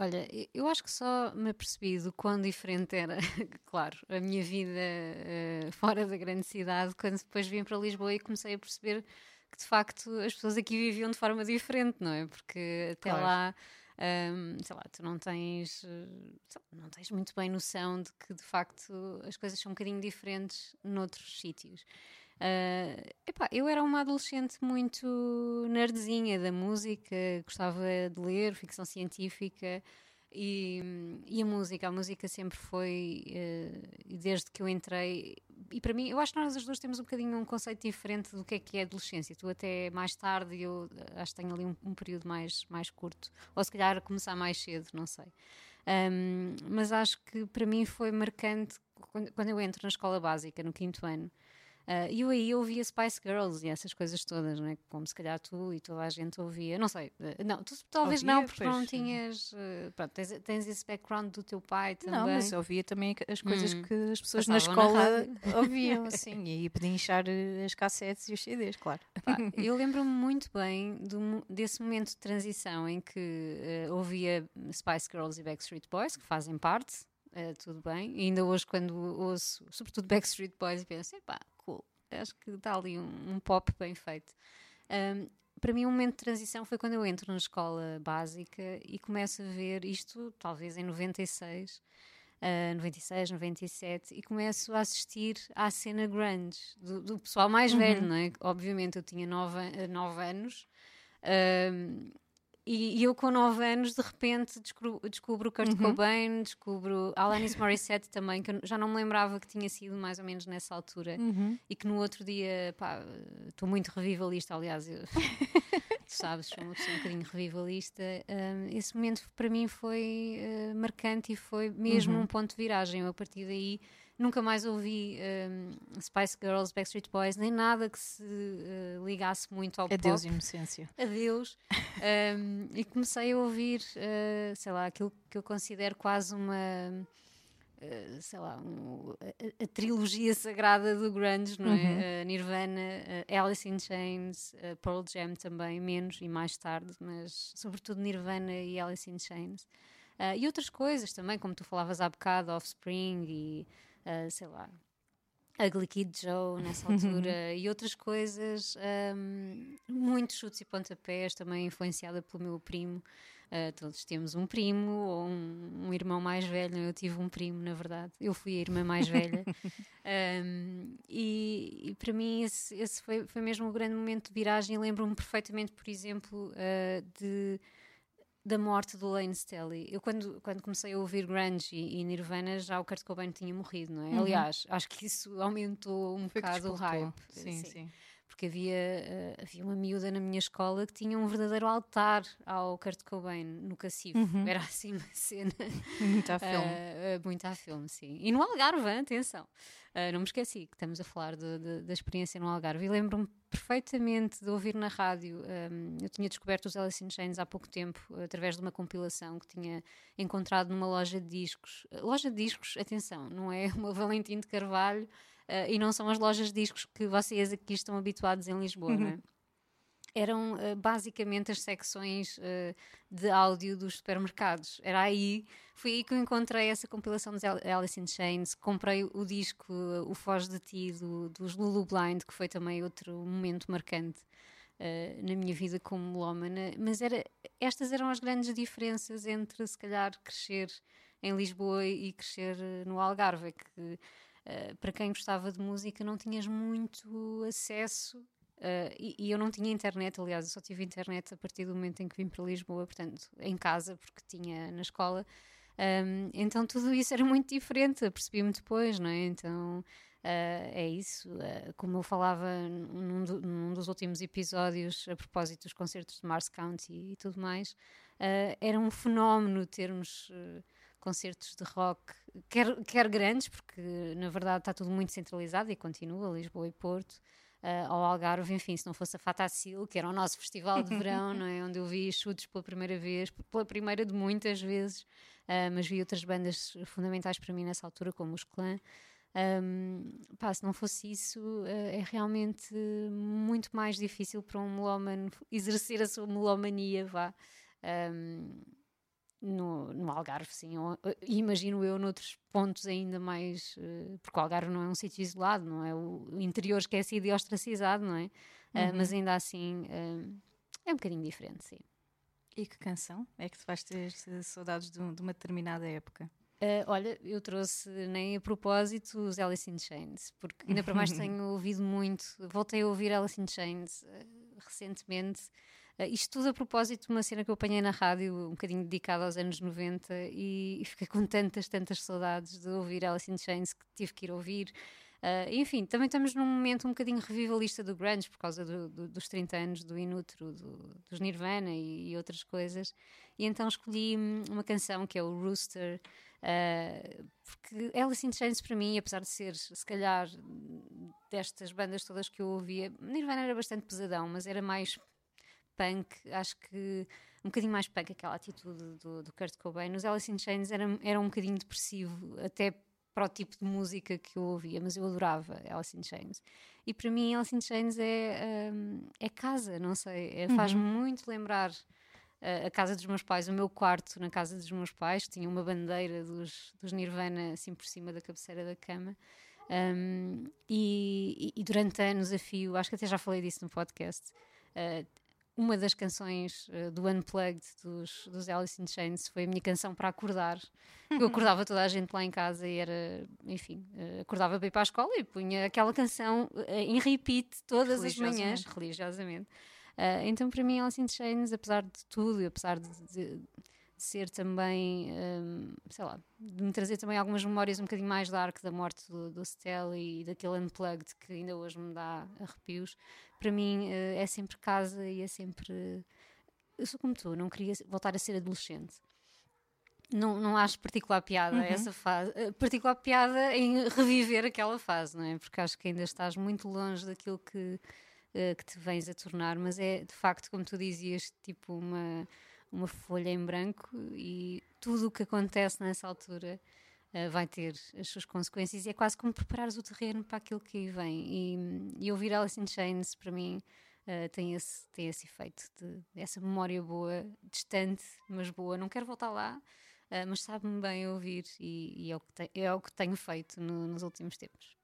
Olha, eu acho que só me apercebi do quão diferente era, claro, a minha vida eh, fora da grande cidade, quando depois vim para Lisboa e comecei a perceber que de facto as pessoas aqui viviam de forma diferente, não é? Porque até Claro. lá, ahm, sei lá, tu não tens, eh, não tens muito bem noção de que de facto as coisas são um bocadinho diferentes noutros sítios. Ah, epá, eu era uma adolescente muito nerdzinha da música, gostava de ler ficção científica e, e a música. A música sempre foi, eh, desde que eu entrei, e para mim, eu acho que nós as duas temos um bocadinho um conceito diferente do que é que é adolescência. Tu até mais tarde, eu acho que tenho ali um, um período mais, mais curto, ou se calhar começar mais cedo, não sei. Ahm, mas acho que para mim foi marcante quando, quando eu entro na escola básica, no quinto ano. Ah, E eu aí ouvia Spice Girls e essas coisas todas, não é? como se calhar tu e toda a gente ouvia. Não sei, eh, não, tu talvez não, Ouvia, porque não pois. tinhas. eh, pronto, tens, tens esse background do teu pai também. Não, mas ouvia também as coisas Hum. que as pessoas na na escola rádio. ouviam, assim, e aí podia inchar eh, as cassetes e os CDs, claro. Pá, eu lembro-me muito bem do desse momento de transição em que eh, ouvia Spice Girls e Backstreet Boys, que fazem parte, eh, tudo bem. E ainda hoje, quando ouço, sobretudo Backstreet Boys, penso, cool, acho que está ali um, um pop bem feito. Ahm, para mim, um momento de transição foi quando eu entro na escola básica e começo a ver isto, talvez em 96. Uh, 96, 97, e começo a assistir à cena grunge do, do pessoal mais velho, não é? Obviamente eu tinha 9 anos um, e, e eu com 9 anos de repente descubro, descubro o Kurt Cobain, descubro Alanis Morissette também, que eu já não me lembrava que tinha sido mais ou menos nessa altura e que no outro dia, pá, estou muito revivalista, aliás, eu, tu sabes, sou uma pessoa um bocadinho revivalista. Um, esse momento para mim foi uh, marcante e foi mesmo um ponto de viragem. Eu, a partir daí nunca mais ouvi um, Spice Girls, Backstreet Boys, nem nada que se uh, ligasse muito ao Adeus, pop. inocência. Adeus. Um, e comecei a ouvir, uh, sei lá, aquilo que eu considero quase uma. uh, sei lá, um- a, a trilogia sagrada do grunge, não é? Uh, Nirvana, uh, Alice in Chains, uh, Pearl Jam também, menos e mais tarde, mas sobretudo Nirvana e Alice in Chains. E outras coisas também, como tu falavas há bocado, Offspring e, uh, sei lá, Ugly Kid Joe nessa altura e outras coisas, um, muito chutes e pontapés, também influenciada pelo meu primo. Uh, todos temos um primo ou um, um irmão mais velho. Eu tive um primo, na verdade. Eu fui a irmã mais velha. Um, e, e para mim esse, esse foi, foi mesmo o grande momento de viragem. Lembro-me perfeitamente, por exemplo, uh, de da morte do Lane Staley. Eu quando, quando comecei a ouvir grunge e, e Nirvana, já o Kurt Cobain tinha morrido, não é? Aliás, acho que isso aumentou um Uhum. Foi bocado o hype. Sim, sim. Porque havia, eh, havia uma miúda na minha escola que tinha um verdadeiro altar ao Kurt Cobain no cacifo. Era assim uma cena Muito a filme. Uh, uh, muito a filme, sim. E no Algarve, atenção. Uh, não me esqueci que estamos a falar de- de- da experiência no Algarve. E lembro-me perfeitamente de ouvir na rádio. um, eu tinha descoberto os Alice in Chains há pouco tempo, através de uma compilação que tinha encontrado numa loja de discos. Uh, loja de discos, atenção, não é uma Valentim de Carvalho uh, e não são as lojas de discos que vocês aqui estão habituados em Lisboa, não é? Eram uh, basicamente as secções uh, de áudio dos supermercados. Era aí, foi aí que eu encontrei essa compilação dos Al- Alice in Chains. Comprei o disco uh, O Foz de Ti do, dos Lulu Blind, que foi também outro momento marcante na minha vida como melómana. Mas era, estas eram as grandes diferenças entre, se calhar, crescer em Lisboa e crescer no Algarve. Que para quem gostava de música não tinhas muito acesso Uh, e, e eu não tinha internet, aliás, eu só tive internet a partir do momento em que vim para Lisboa, portanto, em casa, porque tinha na escola. Um, então tudo isso era muito diferente, apercebi-me depois, não é? Então uh, é isso. Uh, como eu falava num, do, num, dos últimos episódios, a propósito dos concertos de Mars County e tudo mais, era um fenómeno termos concertos de rock, quer, quer grandes, porque na verdade está tudo muito centralizado e continua, Lisboa e Porto, uh, ao Algarve, enfim, se não fosse a Fatacil, que era o nosso festival de verão, não é? onde eu vi chutes pela primeira vez, pela primeira de muitas vezes, uh, mas vi outras bandas fundamentais para mim nessa altura, como os Clã. Um, pá, se não fosse isso, uh, é realmente muito mais difícil para um melómano exercer a sua melomania, vá. Um, no, no Algarve, sim. Ou, imagino eu noutros pontos ainda mais. Uh, porque o Algarve não é um sítio isolado, não é? O, interior esquecido e ostracizado, não é? Uh, mas ainda assim uh, é um bocadinho diferente, sim. E que canção é que tu vais ter saudades de, de uma determinada época? olha, eu trouxe nem a propósito os Alice in Chains, porque ainda para mais tenho ouvido muito. Voltei a ouvir Alice in Chains recentemente. Uh, isto tudo a propósito de uma cena que eu apanhei na rádio, um bocadinho dedicada aos anos 90, e, e fiquei com tantas, tantas saudades de ouvir Alice in Chains que tive que ir ouvir. Uh, enfim, também estamos num momento um bocadinho revivalista do grunge por causa do, do, dos 30 anos do Inutro, do, dos Nirvana e, e, outras coisas. E então escolhi uma canção que é o Rooster, uh, porque Alice in Chains para mim, apesar de ser, se calhar, destas bandas todas que eu ouvia, Nirvana era bastante pesadão, mas era mais punk, acho que um bocadinho mais punk aquela atitude do, do Kurt Cobain. Os Alice in Chains era, era um bocadinho depressivo, até para o tipo de música que eu ouvia, mas eu adorava Alice in Chains. E para mim, Alice in Chains é, um, é casa, não sei, é, faz-me uhum. muito lembrar a casa dos meus pais, o meu quarto na casa dos meus pais, tinha uma bandeira dos, dos Nirvana assim por cima da cabeceira da cama. Um, e, e, durante anos a fio, acho que até já falei disso no podcast, uh, uma das canções uh, do Unplugged dos, dos Alice in Chains foi a minha canção para acordar. Eu acordava toda a gente lá em casa e era, enfim, uh, acordava para ir para a escola e punha aquela canção uh, em repeat todas as manhãs, religiosamente. então, para mim, Alice in Chains, apesar de tudo, e apesar de, de ser também, um, sei lá, de me trazer também algumas memórias um bocadinho mais dark da morte do, do e daquele Unplugged que ainda hoje me dá arrepios. Para mim uh, é sempre casa e é sempre. Eu sou como tu, não queria voltar a ser adolescente. Não, não acho particular piada uhum. essa fase, eh, particular piada em reviver aquela fase, não é? Porque acho que ainda estás muito longe daquilo que, uh, que te vens a tornar, mas é de facto, como tu dizias, tipo uma uma folha em branco e tudo o que acontece nessa altura uh, vai ter as suas consequências e é quase como preparares o terreno para aquilo que aí vem. E, e ouvir Alice in Chains, para mim, uh, tem, esse, tem esse efeito de essa memória boa, distante, mas boa. Não quero voltar lá, uh, mas sabe-me bem ouvir e, e é, o que te, é o que tenho feito no, nos últimos tempos.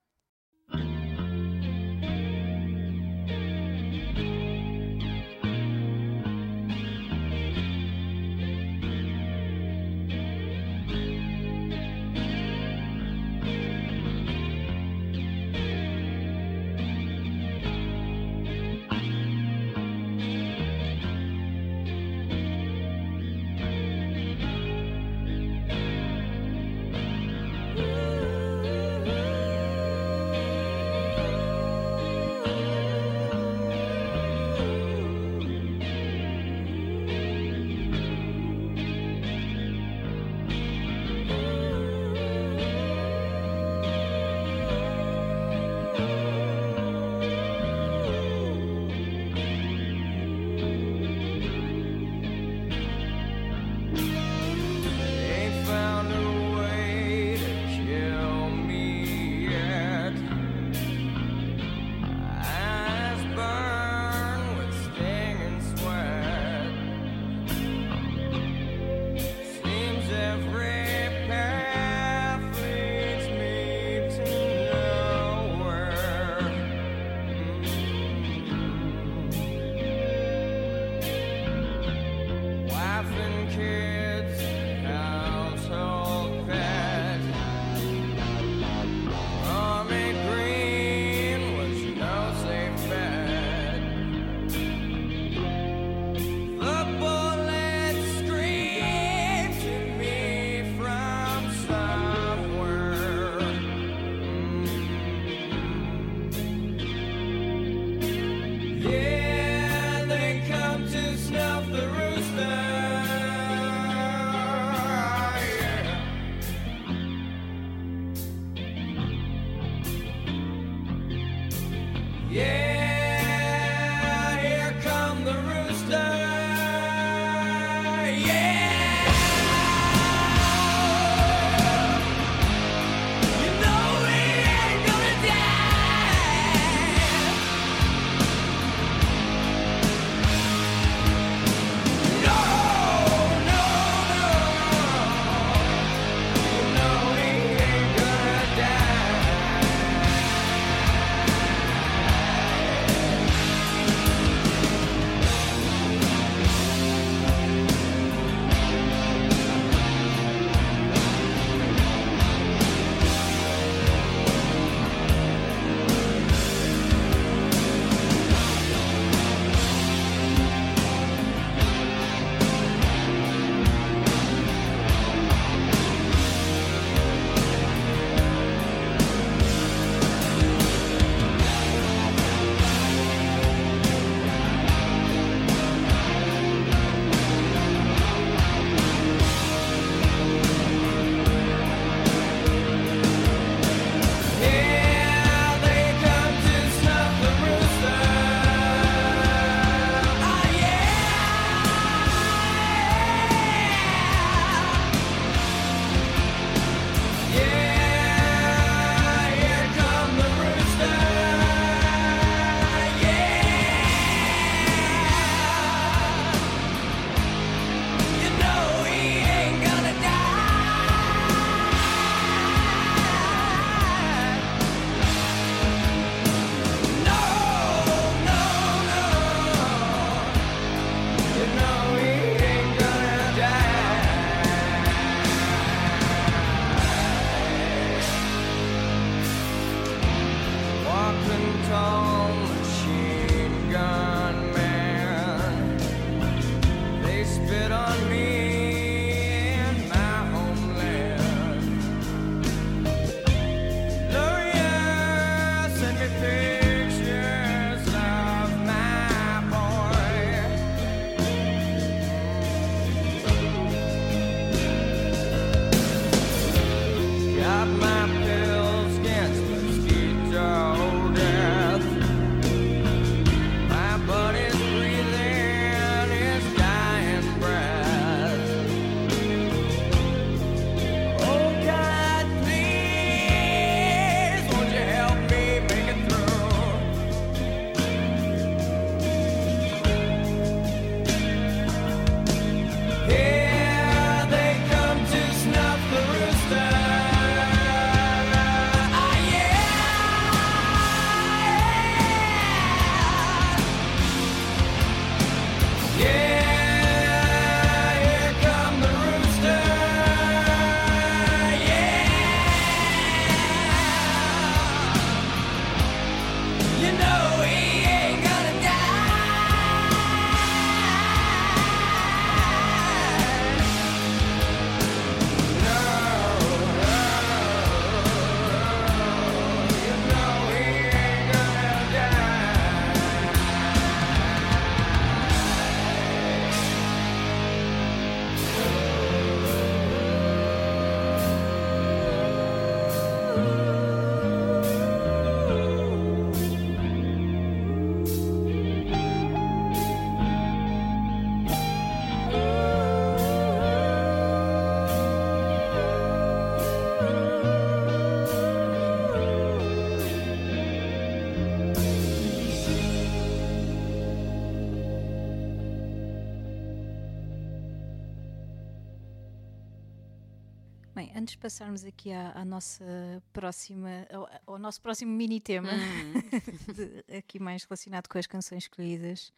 Antes de passarmos aqui à, à nossa próxima, ao, ao nosso próximo mini tema, de- aqui mais relacionado com as canções escolhidas,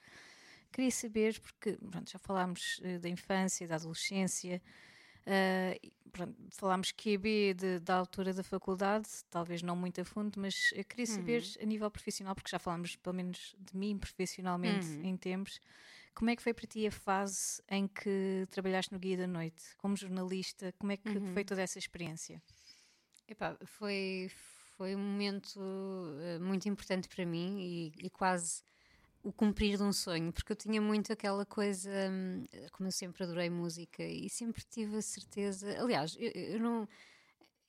queria saber, porque pronto, já falámos eh, da infância, da adolescência, eh, e, pronto, falámos QB de- da altura da faculdade, talvez não muito a fundo, mas eu queria saber a nível profissional, porque já falámos pelo menos de mim profissionalmente em tempos, como é que foi para ti a fase em que trabalhaste no Guia da Noite? Como jornalista, como é que foi toda essa experiência? Epá, foi, foi um momento eh, muito importante para mim e, e quase o cumprir de um sonho, porque eu tinha muito aquela coisa, hum, como eu sempre adorei música e sempre tive a certeza. Aliás, eu, eu não.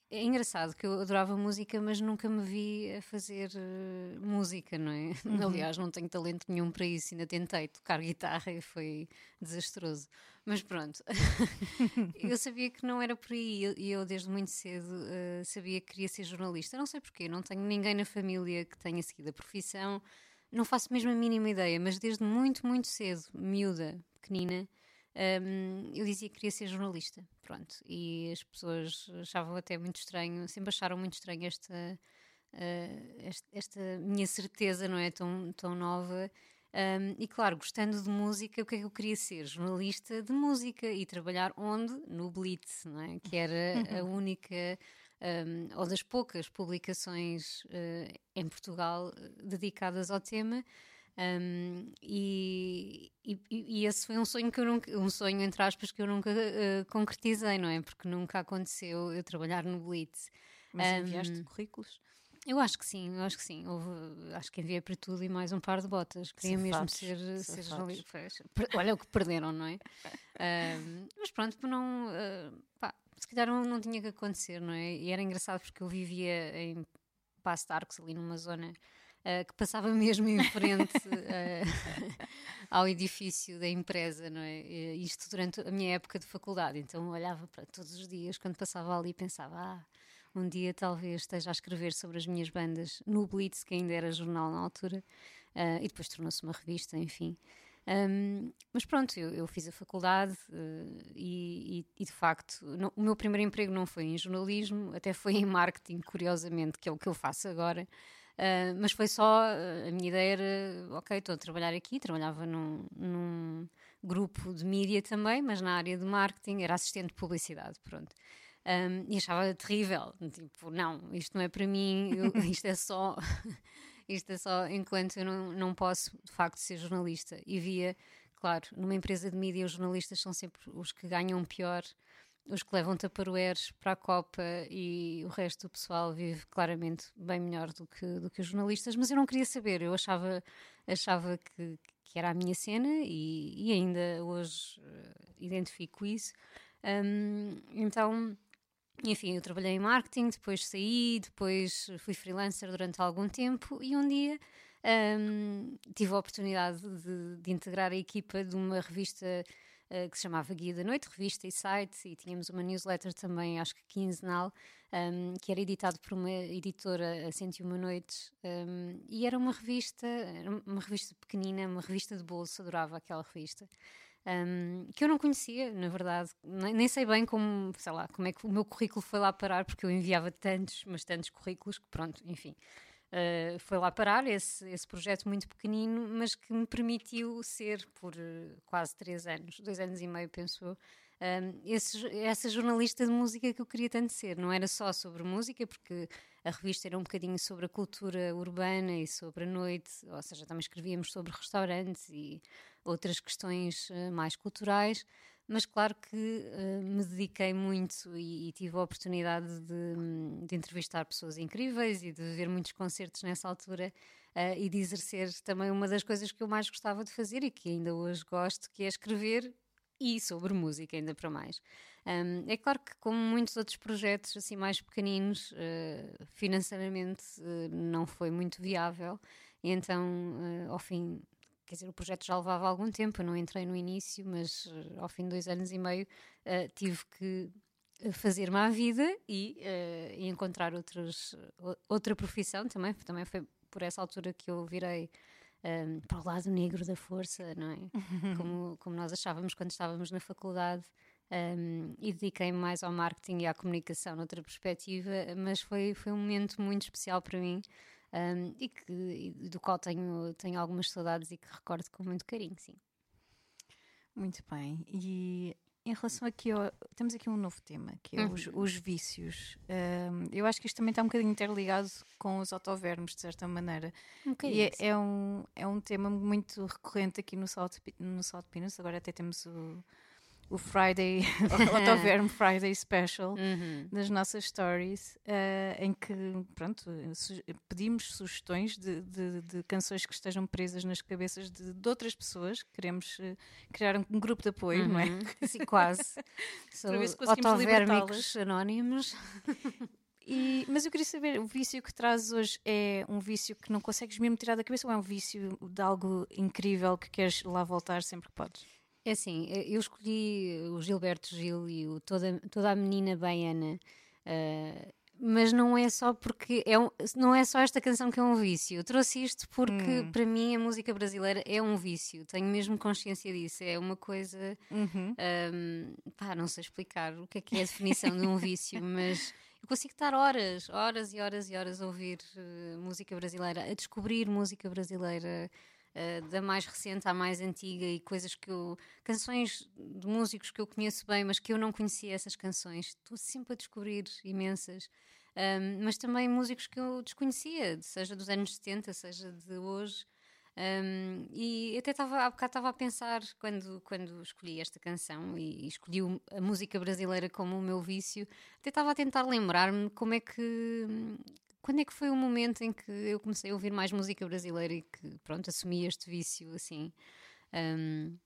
É engraçado que eu adorava música, mas nunca me vi a fazer eh, música, não é? Aliás, não tenho talento nenhum para isso, ainda tentei tocar guitarra e foi desastroso. Mas pronto, eu sabia que não era por aí e eu, desde muito cedo eh, sabia que queria ser jornalista. Não sei porquê, não tenho ninguém na família que tenha seguido a profissão, não faço mesmo a mínima ideia, mas desde muito, muito cedo, miúda, pequenina, hum, eu dizia que queria ser jornalista. Pronto, e as pessoas achavam até muito estranho, sempre acharam muito estranho esta, eh, esta, esta minha certeza, não é? Tão, tão nova. Um, e claro, gostando de música, o que é que eu queria ser? Jornalista de música e trabalhar onde? No Blitz, não é? que era a única um, ou das poucas publicações uh, em Portugal dedicadas ao tema. Um, e, e, e esse foi um sonho que eu nunca, um sonho entre aspas que eu nunca uh, concretizei, não é? Porque nunca aconteceu eu trabalhar no Blitz. Mas Um, enviaste currículos? Eu acho que sim, eu acho que sim. Houve, acho que enviei para tudo e mais um par de botas. Queria mesmo Safados, ser, ser jornalista. Pois, per- Olha o que perderam, não é? Ahm, mas pronto, não. ah, pá, se calhar não, não tinha que acontecer, não é? E era engraçado porque eu vivia em Passo de Arcos, ali numa zona ah, que passava mesmo em frente ah, ao edifício da empresa, não é? E Isto durante a minha época de faculdade. Então olhava para todos os dias, quando passava ali, pensava, ah, um dia talvez esteja a escrever sobre as minhas bandas no Blitz, que ainda era jornal na altura, ah, e depois tornou-se uma revista, enfim. Ahm, mas pronto, eu, eu fiz a faculdade eh, e, e- e, de facto não- o meu primeiro emprego não foi em jornalismo, até foi em marketing, curiosamente, que é o que eu faço agora. Ah, mas foi só, ah, a minha ideia era, ok, estou a trabalhar aqui, trabalhava num, num grupo de mídia também, mas na área de marketing, era assistente de publicidade, pronto. Um, e achava terrível, tipo, não, isto não é para mim, eu- isto é só isto é só enquanto eu não, não posso de facto ser jornalista. E via, claro, numa empresa de mídia os jornalistas são sempre os que ganham pior, os que levam taparoeiros para a Copa e o resto do pessoal vive claramente bem melhor do que, do que os jornalistas, mas eu não queria saber, eu achava, achava que, que era a minha cena e, e ainda hoje eh, identifico isso. Um, então, enfim, eu trabalhei em marketing, depois saí, depois fui freelancer durante algum tempo e um dia hum, tive a oportunidade de, de integrar a equipa de uma revista eh, que se chamava Guia da Noite, revista e site, e tínhamos uma newsletter também, acho que quinzenal, hum, que era editado por uma editora a 101 Noites, hum, e era uma revista, uma revista pequenina, uma revista de bolso, adorava aquela revista um, que eu não conhecia, na verdade, nem, nem sei bem como, sei lá, como é que o meu currículo foi lá parar, porque eu enviava tantos, mas tantos currículos que pronto, enfim, uh, foi lá parar esse, esse projeto muito pequenino, mas que me permitiu ser por uh, quase três anos, dois anos e meio, penso eu, um, esse- essa jornalista de música que eu queria tanto ser. Não era só sobre música, porque a revista era um bocadinho sobre a cultura urbana e sobre a noite, ou seja, também escrevíamos sobre restaurantes e outras questões eh, mais culturais, mas claro que eh, me dediquei muito e, e tive a oportunidade de, de entrevistar pessoas incríveis e de ver muitos concertos nessa altura eh, e de exercer também uma das coisas que eu mais gostava de fazer e que ainda hoje gosto, que é escrever e sobre música, ainda para mais. Um, é claro que, como muitos outros projetos assim mais pequeninos, eh, financeiramente eh, não foi muito viável, e então, eh, ao fim, quer dizer, o projeto já levava algum tempo, eu não entrei no início, mas eh, ao fim de dois anos e meio eh, tive que fazer-me à vida e, eh, e encontrar outros, outra profissão também, também foi por essa altura que eu virei um, para o lado negro da força, não é? Como, como nós achávamos quando estávamos na faculdade. um, e dediquei-me mais ao marketing e à comunicação noutra perspectiva, mas foi, foi um momento muito especial para mim um, e, que, e do qual tenho, tenho algumas saudades e que recordo com muito carinho, sim. Muito bem. E em relação aqui ao. Temos aqui um novo tema, que é os, os vícios. Ahm, eu acho que isto também está um bocadinho interligado com os autovermos, de certa maneira. Um E é, é um, é um tema muito recorrente aqui no Salt, Pi- no Salt Pinos. Agora até temos o, o Friday, o Autoverme Friday Special Uhum. das nossas stories, eh, em que pronto, su- pedimos sugestões de, de- de canções que estejam presas nas cabeças de, de outras pessoas. Queremos eh, criar um, um grupo de apoio, não é? Uhum. Sim, quase. Sou Para ver se conseguimos libertá-las. anónimos. E- mas eu queria saber, o vício que trazes hoje é um vício que não consegues mesmo tirar da cabeça ou é um vício de algo incrível que queres lá voltar sempre que podes? É assim, eh, eu escolhi o Gilberto Gil e o toda, toda a menina baiana, eh, mas não é só porque é um- não é só esta canção que é um vício. Eu trouxe isto porque para mim a música brasileira é um vício. Tenho mesmo consciência disso. É uma coisa, ahm, pá, não sei explicar o que é que é a definição de um vício, mas eu consigo estar horas, horas e horas e horas a ouvir eh, música brasileira, a descobrir música brasileira. Eh, da mais recente à mais antiga e coisas que eu. canções de músicos que eu conheço bem, mas que eu não conhecia essas canções. Estou sempre a descobrir imensas. Um, mas também músicos que eu desconhecia, seja dos anos 70, seja de hoje. Um, e até estava há bocado estava a pensar quando, quando escolhi esta canção e, e escolhi a música brasileira como o meu vício, até estava a tentar lembrar-me como é que quando é que foi o momento em que eu comecei a ouvir mais música brasileira e que pronto assumi este vício assim um,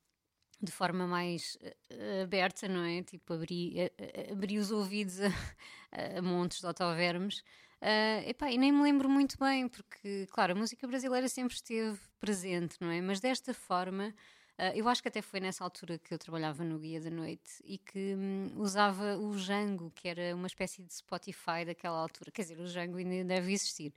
de forma mais eh, aberta, não é? Tipo, abri, eh, eh, abri os ouvidos a, a montes de autovermes. Ah, epá, e nem me lembro muito bem, porque, claro, a música brasileira sempre esteve presente, não é? Mas desta forma, ah, eu acho que até foi nessa altura que eu trabalhava no Guia da Noite e que hum, usava o Jango, que era uma espécie de Spotify daquela altura. Quer dizer, o Jango ainda deve existir,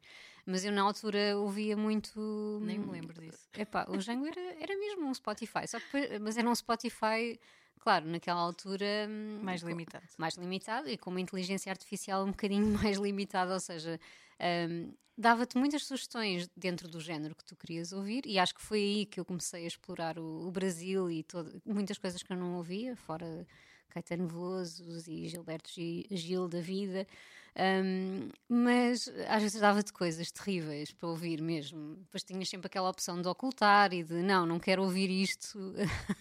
mas eu na altura ouvia muito. Nem me lembro disso. Epá, o Django era, era mesmo um Spotify, só que, mas era um Spotify, claro, naquela altura hum, Mais limitado. mais limitado e com uma inteligência artificial um bocadinho mais limitada, ou seja, hum, dava-te muitas sugestões dentro do género que tu querias ouvir, e acho que foi aí que eu comecei a explorar o, o Brasil e todo- muitas coisas que eu não ouvia, fora Caetano Veloso e Gilberto Gi- Gil da vida. Um, mas às vezes dava-te coisas terríveis para ouvir mesmo. Depois tinhas sempre aquela opção de ocultar e de não, não quero ouvir isto.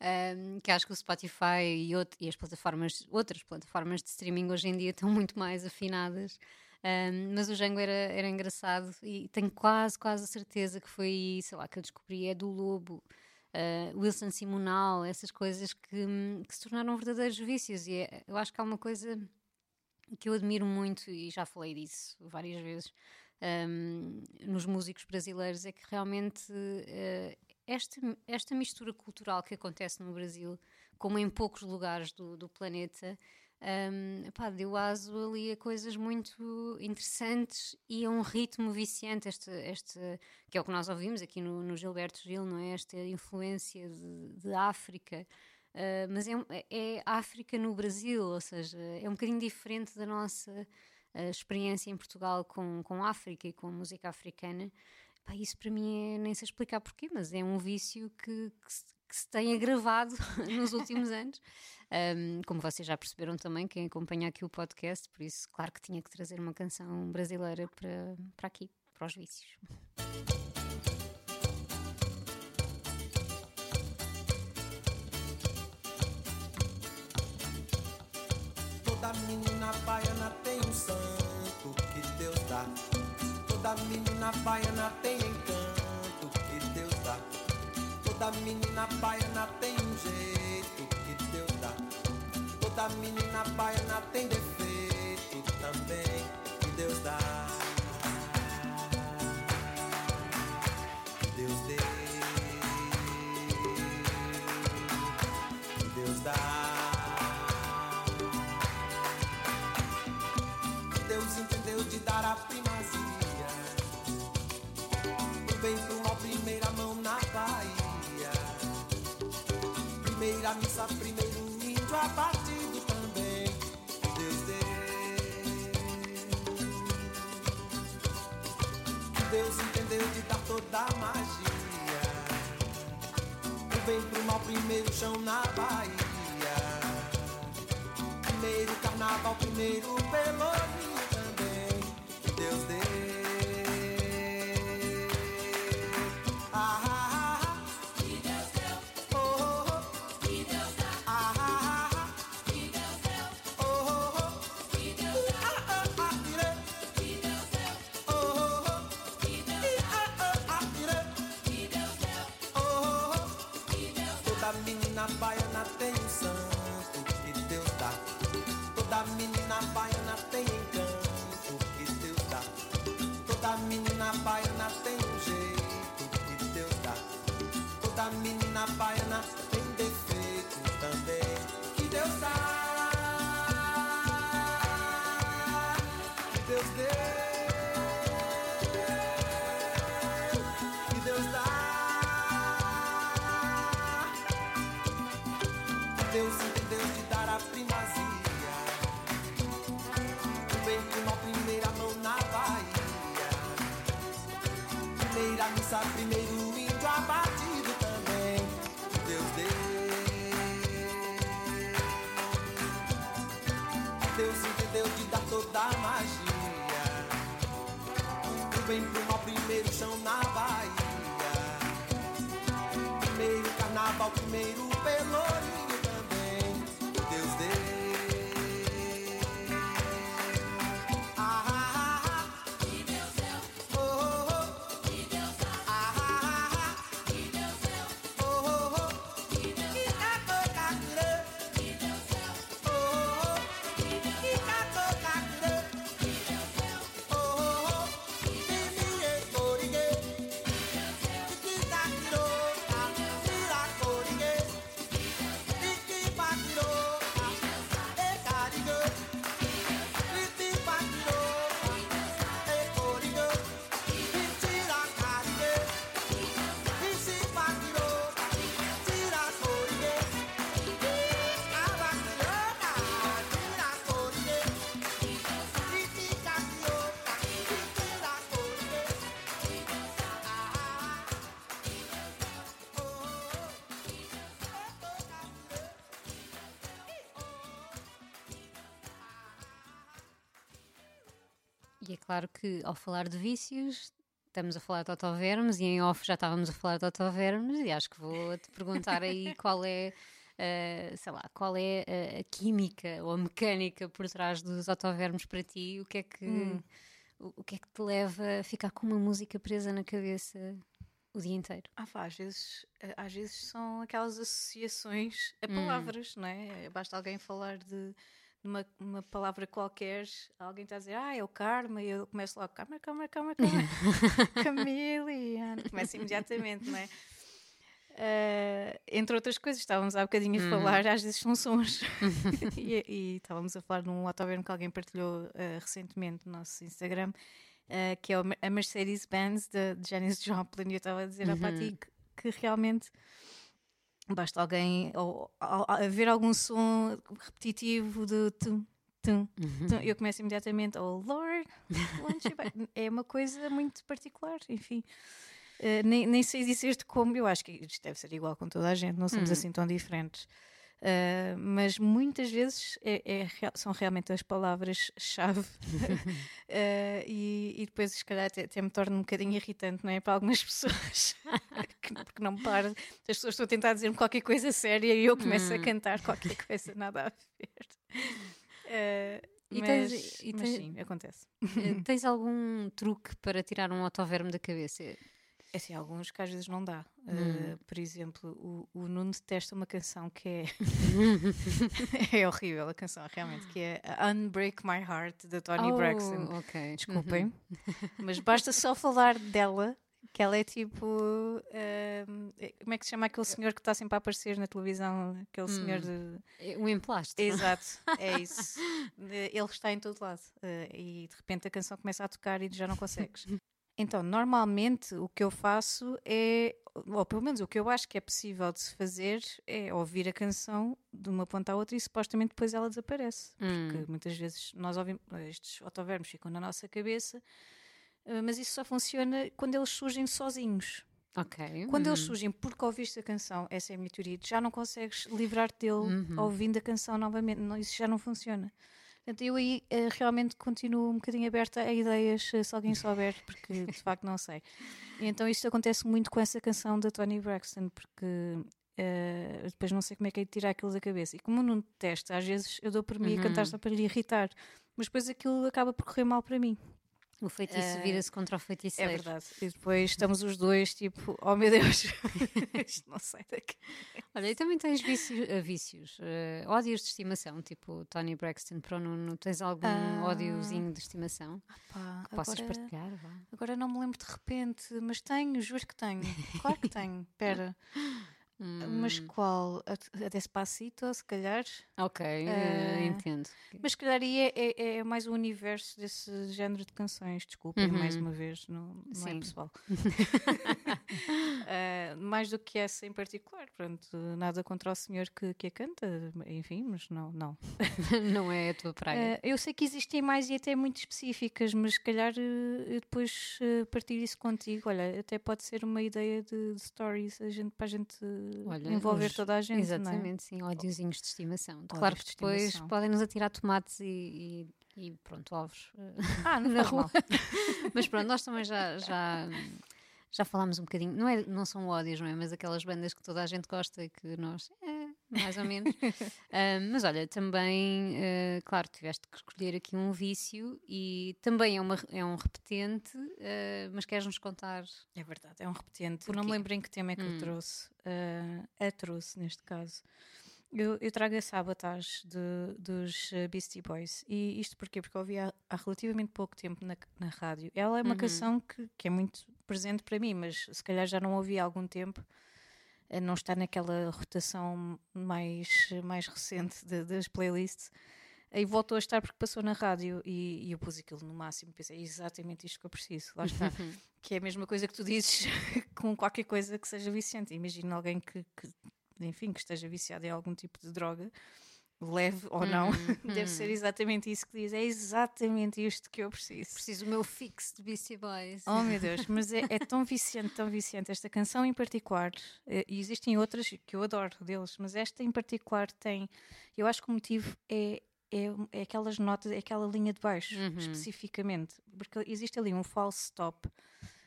Um, que acho que o Spotify e, out- e as plataformas, outras plataformas de streaming hoje em dia estão muito mais afinadas. Um, mas o Django era, era engraçado e tenho quase, quase a certeza que foi, sei lá, que eu descobri é do Lobo, uh, Wilson Simonal, essas coisas que, que se tornaram verdadeiros vícios. E é- eu acho que há uma coisa que eu admiro muito, e já falei disso várias vezes, hum, nos músicos brasileiros, é que realmente eh, esta, esta mistura cultural que acontece no Brasil, como em poucos lugares do, do planeta, hum, pá, deu aso ali a coisas muito interessantes e a um ritmo viciante, este, este, que é o que nós ouvimos aqui no, no Gilberto Gil, não é? Esta influência de, de África. Uh, mas é, um- é África no Brasil, ou seja, é um bocadinho diferente da nossa uh, experiência em Portugal com, com África e com música africana. Pá, isso para mim é nem sei explicar porquê, mas é um vício que, que, se, que se tem agravado nos últimos anos. Um, como vocês já perceberam também, quem acompanha aqui o podcast, por isso, claro que tinha que trazer uma canção brasileira para, para aqui, para os vícios. Baiana tem um santo que Deus dá. Toda menina baiana tem encanto que Deus dá. Toda menina baiana tem um jeito que Deus dá. Toda menina baiana tem defeito abatido também. Deus deu. Deus entendeu de dar toda a magia. O bem pro mal, primeiro chão na Bahia. Primeiro carnaval, primeiro pelourinho E é claro que ao falar de vícios, estamos a falar de autovermes e em off já estávamos a falar de autovermes e acho que vou-te perguntar aí qual é, eh, sei lá, qual é a, a química ou a mecânica por trás dos autovermes para ti, o que é que, o, o que é que te leva a ficar com uma música presa na cabeça o dia inteiro? Ah, pá, às vezes, eh, às vezes são aquelas associações a Hum. palavras, não é? Basta alguém falar de, de uma, palavra qualquer, alguém está a dizer, ah, é o karma, e eu começo logo, karma, karma, karma, karma, Camilian, começa imediatamente, não é? Eh, entre outras coisas, estávamos há bocadinho a falar, às vezes são sons. e, e estávamos a falar num autoverno que alguém partilhou eh, recentemente no nosso Instagram, eh, que é a Mercedes-Benz de, de Janis Joplin. E eu estava a dizer à Pati que, que realmente basta alguém ou, ou- haver algum som repetitivo de tum, tum, tum. Eu começo imediatamente, oh Lord, won't you buy-" é uma coisa muito particular, enfim. Eh, nem, nem sei dizer-te como, eu acho que isto deve ser igual com toda a gente, não somos assim tão diferentes. Eh, mas muitas vezes é- é são realmente as palavras-chave Eh, e, e depois, se calhar, até, até me torna um bocadinho irritante, não é? Para algumas pessoas, que- porque não para. As pessoas estão a tentar dizer-me qualquer coisa séria e eu começo Hum. a cantar qualquer coisa nada a ver. Eh, E mas, tens- e mas tens- sim, acontece. Eh, Tens algum truque para tirar um autoverme da cabeça? É assim, alguns que às vezes não dá. Hum. Uh, por exemplo, o, o Nuno detesta uma canção que é. é horrível a canção, realmente, que é Unbreak My Heart, da Tony Braxton. Oh, ok. Desculpem, mas basta só falar dela, que ela é tipo. é- como é que se chama aquele senhor que está sempre a aparecer na televisão? Aquele senhor de. É Um emplasto. Exato, é isso. Ele está em todo lado eh, e de repente a canção começa a tocar e já não consegues. Então, normalmente o que eu faço é, ou pelo menos o que eu acho que é possível de se fazer é ouvir a canção de uma ponta à outra e supostamente depois ela desaparece. Porque muitas vezes nós ouvimos, estes autovermos ficam na nossa cabeça, eh, mas isso só funciona quando eles surgem sozinhos. Quando eles uhum. surgem porque ouviste a canção, essa é a minha teoria, já não consegues livrar-te dele Uhum. ouvindo a canção novamente, não, isso já não funciona. Portanto, eu aí eh, realmente continuo um bocadinho aberta a ideias, eh, se alguém souber, porque de facto não sei. E então isto acontece muito com essa canção da Tony Braxton, porque eh, depois não sei como é que é de tirar aquilo da cabeça. E como não testa, às vezes eu dou por mim a cantar só para lhe irritar, mas depois aquilo acaba por correr mal para mim. O feitiço vira-se contra o É feiticeiro. verdade. E depois estamos os dois, tipo, oh meu Deus, isto não sai daqui. Olha, e também tens vícios, eh, vícios eh, ódios de estimação, tipo Tony Braxton para o Nuno. Tens algum Ah. ódiozinho de estimação Pá, que possas agora, partilhar? Vá. agora não me lembro de repente, mas tenho, juro que tenho. Claro que tenho. Espera, mas qual? A, Despacito, se calhar? Ok, Eh, entendo. Mas se calhar aí é, é, é mais o universo desse género de canções. Desculpem, mais uma vez, não, não é pessoal. Eh, mais do que essa em particular. Pronto, nada contra o senhor que, que a canta, enfim, mas não. não. Não é a tua praia. Eh, eu sei que existem mais e até muito específicas, mas se calhar eh, eu depois eh, partir isso contigo. Olha, até pode ser uma ideia de, de stories a gente, para a gente Olha, envolver os- toda a gente. é? Exatamente, sim, ódiozinhos de estimação. Ódios claro que de depois estimação. podem nos atirar tomates e, e- e pronto, ovos eh, Ah, não na rua. Mas pronto, nós também já, já, já falámos um bocadinho, não, é, não são ódios, não é? Mas aquelas bandas que toda a gente gosta e que nós, é, mais ou menos. Ah, mas olha, também, eh, claro, tiveste que escolher aqui um vício e também é, uma, é um repetente, eh, mas queres-nos contar? É verdade, é um repetente. Porquê? Não me lembro em que tema é que eu trouxe. Ah, a trouxe, neste caso. Eu, eu trago a Sabotage de, dos Beastie Boys. E isto porquê? Porque eu ouvi há, há relativamente pouco tempo na, na rádio. Ela é uma canção que, que é muito presente para mim, mas se calhar já não ouvi há algum tempo. Não está naquela rotação mais, mais recente de- das playlists. Aí voltou a estar porque passou na rádio e, e eu pus aquilo no máximo. Pensei, é exatamente isto que eu preciso. Lá está. que é a mesma coisa que tu dizes com qualquer coisa que seja viciante. Imagina alguém que, que, enfim, que esteja viciado em algum tipo de droga, leve ou não, deve ser exatamente isso que diz. É exatamente isto que eu preciso. Preciso o meu fix de Beastie Boys. Oh meu Deus, mas é, é tão viciante, tão viciante. Esta canção em particular, eh, e existem outras que eu adoro deles, mas esta em particular tem. Eu acho que o motivo é. É, é aquelas notas, é aquela linha de baixo, especificamente, porque existe ali um false stop,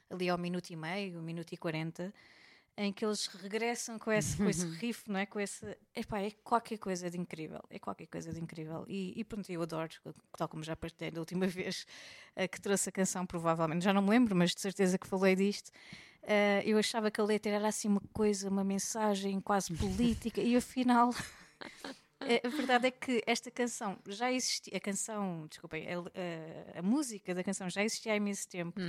ali ao minuto e meio, um minuto e quarenta, em que eles regressam com esse, com esse riff, não é? Com esse, epá, é qualquer coisa de incrível, é qualquer coisa de incrível. E, e pronto, eu adoro, tal como já partilhei da última vez eh, que trouxe a canção, provavelmente, já não me lembro, mas de certeza que falei disto. Eh, eu achava que a letra era assim uma coisa, uma mensagem quase política, e afinal. eh, A verdade é que esta canção já existia, a canção, desculpem, a, a- a música da canção já existia há imenso tempo.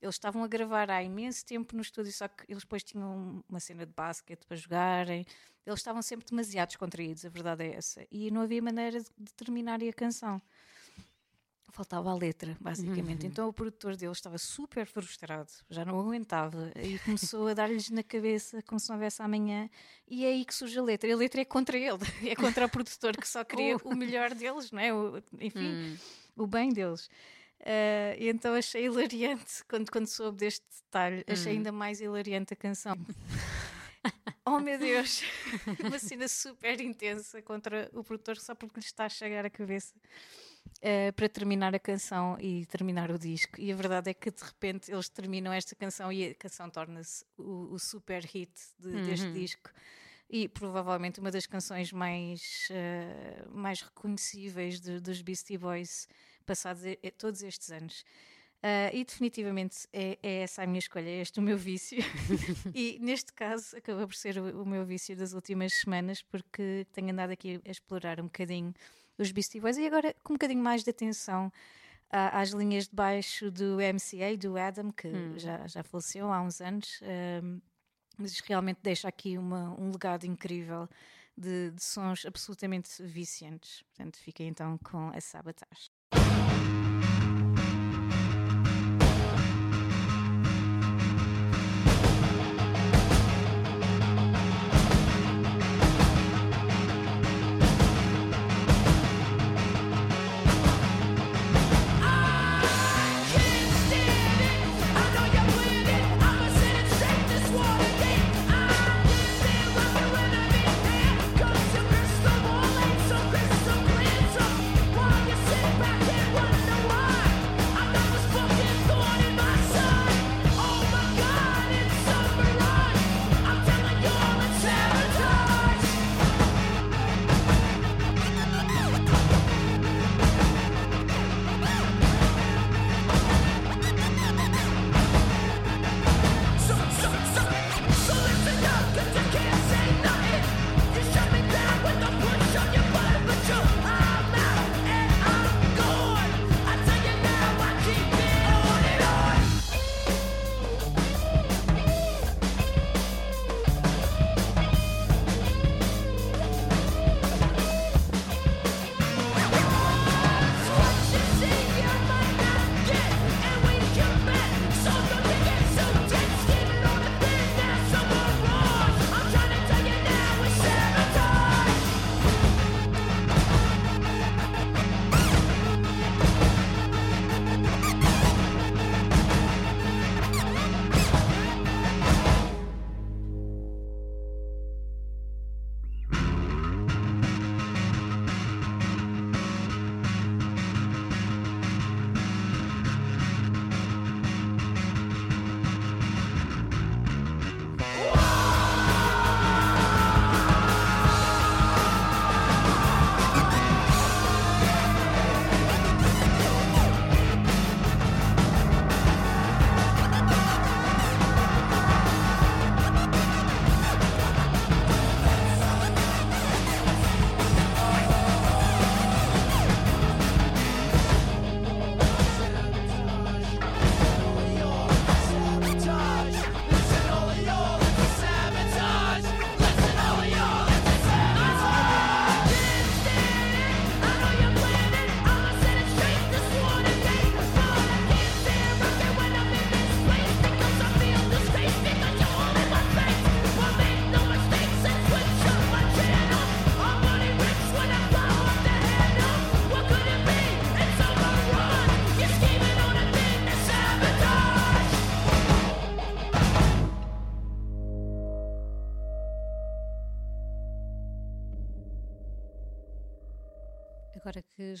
Eles estavam a gravar há imenso tempo no estúdio, só que eles depois tinham uma cena de basquete para jogarem. Eles estavam sempre demasiado descontraídos, a verdade é essa. E não havia maneira de, de terminarem a canção. Faltava a letra, basicamente. Então o produtor deles estava super frustrado, já não aguentava, e começou a dar-lhes na cabeça como se não houvesse amanhã. E é aí que surge a letra. A letra é contra ele, é contra o produtor que só queria o melhor deles, não é? O- enfim, o bem deles. E então achei hilariante quando, quando soube deste detalhe, achei ainda mais hilariante a canção. Oh meu Deus! Uma cena super intensa contra o produtor só porque lhe está a chegar a cabeça eh, para terminar a canção e terminar o disco. E a verdade é que de repente eles terminam esta canção e a canção torna-se o, o super hit de- deste disco. E provavelmente uma das canções mais, eh, mais reconhecíveis de- dos Beastie Boys passados e- todos estes anos. Ah, e definitivamente é, é essa a minha escolha, é este o meu vício. e neste caso acaba por ser o, o meu vício das últimas semanas, porque tenho andado aqui a explorar um bocadinho os Beastie Boys e agora com um bocadinho mais de atenção à- às linhas de baixo do MCA, do Adam, que já, já faleceu há uns anos. ahm, mas realmente deixa aqui uma- um legado incrível de, de sons absolutamente viciantes. Portanto, fiquem então com a Sabotage.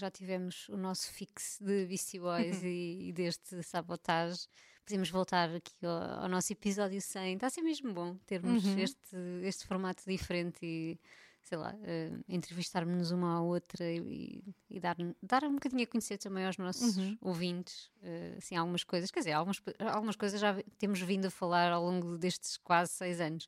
Já tivemos o nosso fixe de Beastie Boys e, e deste sabotagem, podemos voltar aqui ao, ao nosso episódio 100. Está a ser mesmo bom termos este, este formato diferente e, sei lá, eh, entrevistarmos-nos uma à outra e, e dar, dar um bocadinho a conhecer também aos nossos ouvintes, eh, assim, algumas coisas. Quer dizer, algumas, algumas coisas já temos vindo a falar ao longo destes quase seis anos.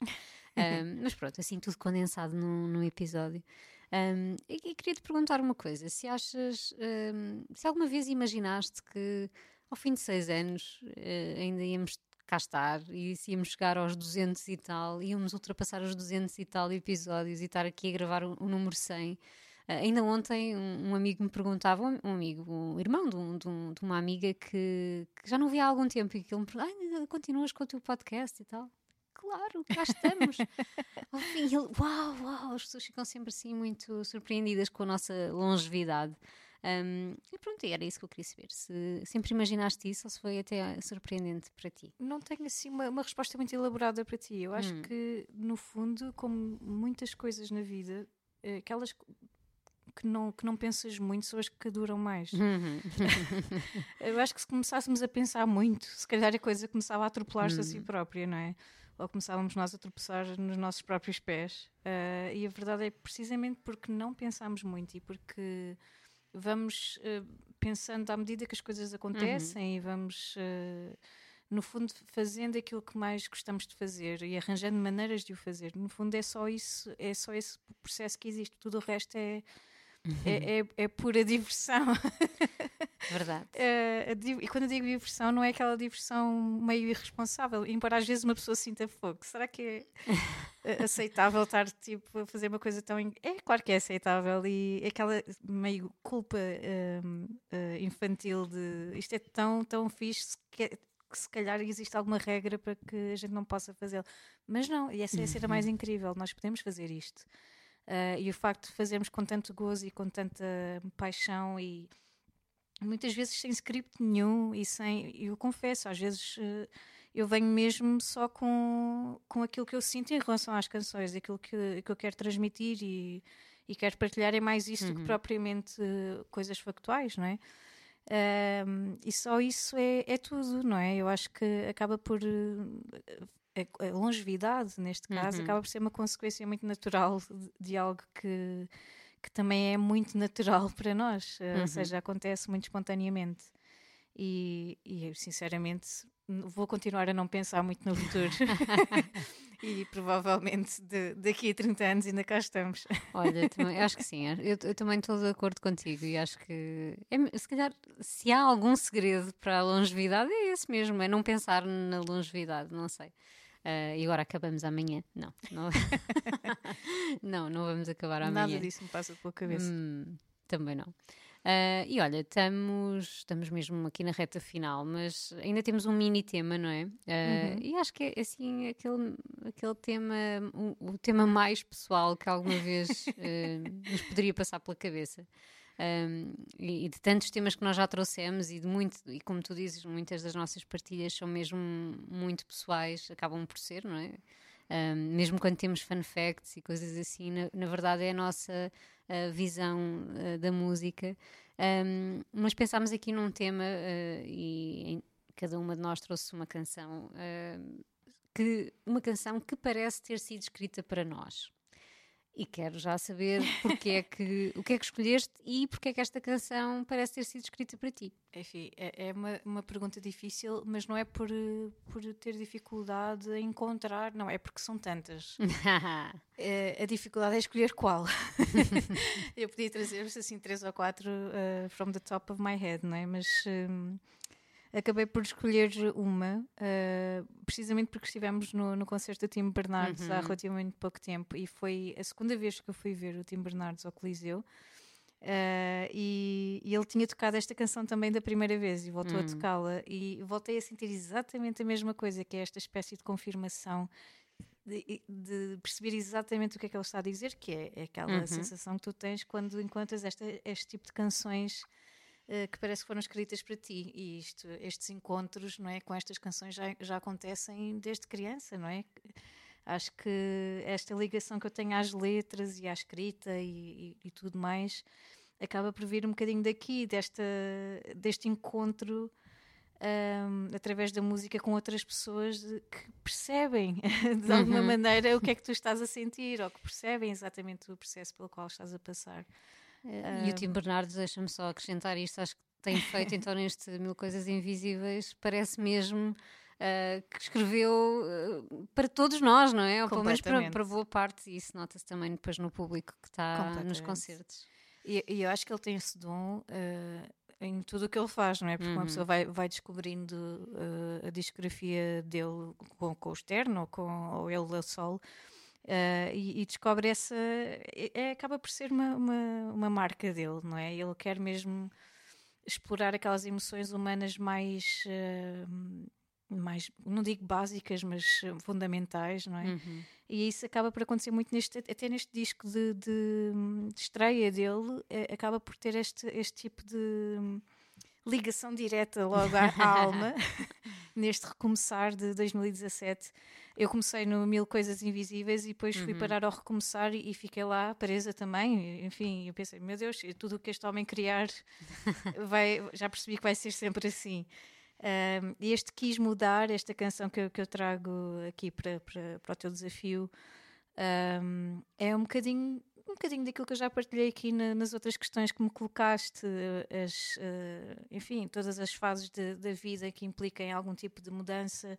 Um, mas pronto, assim, tudo condensado num, num episódio. Um, e, e queria te perguntar uma coisa: se achas, um, se alguma vez imaginaste que ao fim de seis anos eh, ainda íamos cá estar e se íamos chegar aos 200 e tal, íamos ultrapassar os 200 e tal episódios e estar aqui a gravar o, o número 100. Ah, ainda ontem um, um amigo me perguntava, um, amigo, um irmão de, um- de um- de uma amiga que, que já não via há algum tempo e que ele me perguntava, "Ai, ainda continuas com o teu podcast e tal? Claro, cá estamos. Ao fim, ele, uau, uau, as pessoas ficam sempre assim muito surpreendidas com a nossa longevidade. Um, e pronto, era isso que eu queria saber. Se sempre imaginaste isso ou se foi até surpreendente para ti? Não tenho assim uma, uma resposta muito elaborada para ti. Eu acho que, no fundo, como muitas coisas na vida, eh, aquelas que não, que não pensas muito são as que duram mais. Eu acho que se começássemos a pensar muito, se calhar a coisa começava a atropelar-se a si própria, não é? Ou começávamos nós a tropeçar nos nossos próprios pés. Ah, e a verdade é precisamente porque não pensamos muito e porque vamos eh, pensando à medida que as coisas acontecem e vamos, eh, no fundo, fazendo aquilo que mais gostamos de fazer e arranjando maneiras de o fazer. No fundo, é só isso, é só esse processo que existe. Tudo o resto é, é, é, é pura diversão. Verdade. Eh, e quando eu digo diversão, não é aquela diversão meio irresponsável, embora às vezes uma pessoa sinta fogo. Será que é aceitável estar tipo, a fazer uma coisa tão. in- É claro que é aceitável e é aquela meio culpa ehm, eh, infantil de isto é tão, tão fixe que, que se calhar existe alguma regra para que a gente não possa fazê-lo. Mas não, e essa é a cena mais incrível, nós podemos fazer isto. Eh, e o facto de fazermos com tanto gozo e com tanta paixão e muitas vezes sem script nenhum e sem, eu confesso, às vezes eh, eu venho mesmo só com, com aquilo que eu sinto em relação às canções, aquilo que, que eu quero transmitir e, e quero partilhar é mais isso do que propriamente eh, coisas factuais, não é? Ahm, e só isso é, é tudo, não é? Eu acho que acaba por. eh, a, a longevidade, neste caso, acaba por ser uma consequência muito natural de, de algo que, que também é muito natural para nós, eh, ou seja, acontece muito espontaneamente. E, e eu, sinceramente, vou continuar a não pensar muito no futuro. e provavelmente de- daqui a 30 anos ainda cá estamos. Olha, também, acho que sim, eu, eu também estou de acordo contigo e acho que é, se calhar se há algum segredo para a longevidade é esse mesmo, é não pensar na longevidade, não sei. Ah, e agora acabamos amanhã? Não, não, não, não vamos acabar amanhã. Nada disso me passa pela cabeça. Hum, também não. Ah, e olha, estamos, estamos mesmo aqui na reta final, mas ainda temos um mini tema, não é? Ah, E acho que é assim aquele, aquele tema, o, o tema mais pessoal que alguma vez ah, nos poderia passar pela cabeça. Um, e, e de tantos temas que nós já trouxemos e de muito, e como tu dizes, muitas das nossas partilhas são mesmo muito pessoais, acabam por ser, não é? Um, mesmo quando temos fun facts e coisas assim, na, na verdade é a nossa uh, visão uh, da música. Um, mas pensámos aqui num tema uh, e em- cada uma de nós trouxe uma canção que uma canção que parece ter sido escrita para nós. E quero já saber porque é que, o que é que escolheste e porque é que esta canção parece ter sido escrita para ti. Enfim, é, é uma, uma pergunta difícil, mas não é por, eh, por ter dificuldade em encontrar, não, é porque são tantas. Eh, a dificuldade é escolher qual. Eu podia trazer-vos assim três ou quatro eh, from the top of my head, não é? Mas hum, acabei por escolher uma, eh, precisamente porque estivemos no, no concerto do Tim Bernardes há relativamente pouco tempo e foi a segunda vez que eu fui ver o Tim Bernardes ao Coliseu. Eh, e, e ele tinha tocado esta canção também da primeira vez e voltou a tocá-la e voltei a sentir exatamente a mesma coisa que é esta espécie de confirmação de, de perceber exatamente o que é que ele está a dizer, que é, é aquela sensação que tu tens quando encontras esta, este tipo de canções que parece que foram escritas para ti. E isto, estes encontros não é, com estas canções já, já acontecem desde criança, não é? Acho que esta ligação que eu tenho às letras e à escrita e, e- e tudo mais acaba por vir um bocadinho daqui, desta, deste encontro ahm, através da música com outras pessoas que percebem de alguma maneira o que é que tu estás a sentir ou que percebem exatamente o processo pelo qual estás a passar. E o Tim Bernardo, deixa-me só acrescentar isto, acho que tem feito então neste Mil Coisas Invisíveis, parece mesmo ah, que escreveu ah, para todos nós, não é? Ou pelo menos para, para boa parte, e isso nota-se também depois no público que está nos concertos. E, e eu acho que ele tem esse dom eh, em tudo o que ele faz, não é? Porque uma pessoa vai, vai descobrindo eh, a discografia dele com, com o externo ou com ou ele a solo. Eh, e, e descobre essa. é- é- acaba por ser uma, uma, uma marca dele, não é? Ele quer mesmo explorar aquelas emoções humanas mais. eh, mais, não digo básicas, mas fundamentais, não é? Uhum. E isso acaba por acontecer muito neste, até neste disco de, de, de estreia dele, eh, acaba por ter este, este tipo de ligação direta logo à, à alma, neste recomeçar de 2017. Eu comecei no Mil Coisas Invisíveis e depois fui parar ao recomeçar e, e fiquei lá presa também. Enfim, eu pensei, meu Deus, tudo o que este homem criar, vai, já percebi que vai ser sempre assim. Um, e este quis mudar, esta canção que eu, que eu trago aqui para, para, para o teu desafio, um, é um bocadinho, um bocadinho daquilo que eu já partilhei aqui na- nas outras questões que me colocaste, eh, as, eh, enfim, todas as fases da vida que impliquem algum tipo de mudança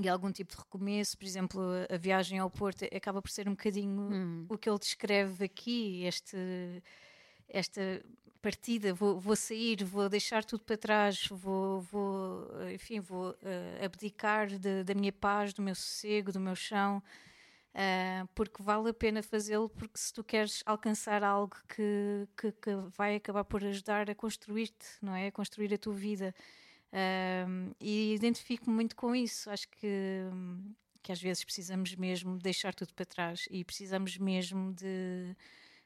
e algum tipo de recomeço, por exemplo, a viagem ao Porto acaba por ser um bocadinho Hum. o que ele descreve aqui, este, esta partida, vou, vou sair, vou deixar tudo para trás, vou, vou enfim, vou eh, abdicar de- da minha paz, do meu sossego, do meu chão, eh, porque vale a pena fazê-lo, porque se tu queres alcançar algo que, que, que vai acabar por ajudar a construir-te, não é? A construir a tua vida. Um, e identifico-me muito com isso. Acho que, que às vezes precisamos mesmo deixar tudo para trás e precisamos mesmo de,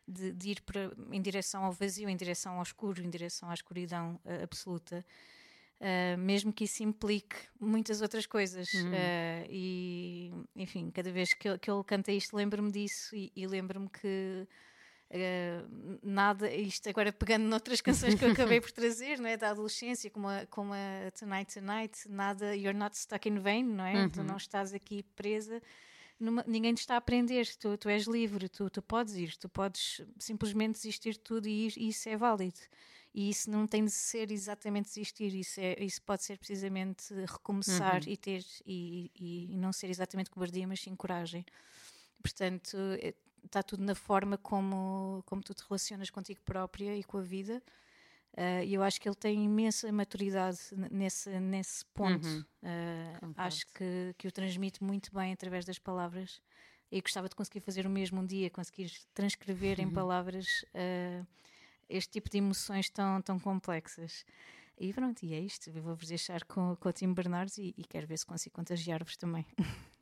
de, de ir para, em direção ao vazio, em direção ao escuro, em direção à escuridão uh, absoluta. Uh, mesmo que isso implique muitas outras coisas. Uh, e, enfim, cada vez que, ele- que ele canta isto, lembro-me disso e, e lembro-me que uh, nada, isto agora pegando noutras canções que eu acabei por trazer, não é? Da adolescência, como a, como a Tonight Tonight, nada, you're not stuck in vain, não é? Tu não estás aqui presa. numa- ninguém te está a aprender, tu, tu és livre, tu, tu podes ir, tu podes simplesmente desistir de tudo e e isso é válido. E isso não tem de ser exatamente desistir, isso, é, isso pode ser precisamente recomeçar e ter e, e- e não ser exatamente cobardia, mas sim coragem. Portanto, eh, está tudo na forma como, como tu te relacionas contigo própria e com a vida. Ah, E eu acho que ele tem imensa maturidade nesse, nesse ponto. Ah, Concordo. acho que, que o transmite muito bem através das palavras. E gostava de conseguir fazer o mesmo um dia, conseguir transcrever em palavras ah, este tipo de emoções tão, tão complexas. E pronto, e é isto. Eu vou-vos deixar com, com o Tim Bernardes e, e quero ver se consigo contagiar-vos também.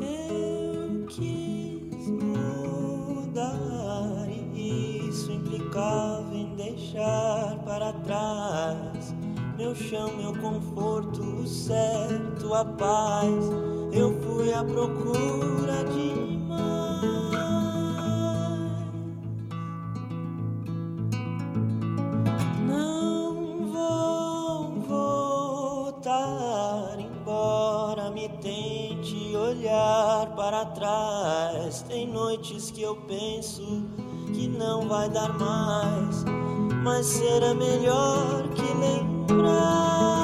Eu quis mudar e isso implicava em deixar para trás meu chão, meu conforto, o certo, a paz. Eu fui à procura de trás. Tem noites que eu penso que não vai dar mais, mas será melhor que lembrar.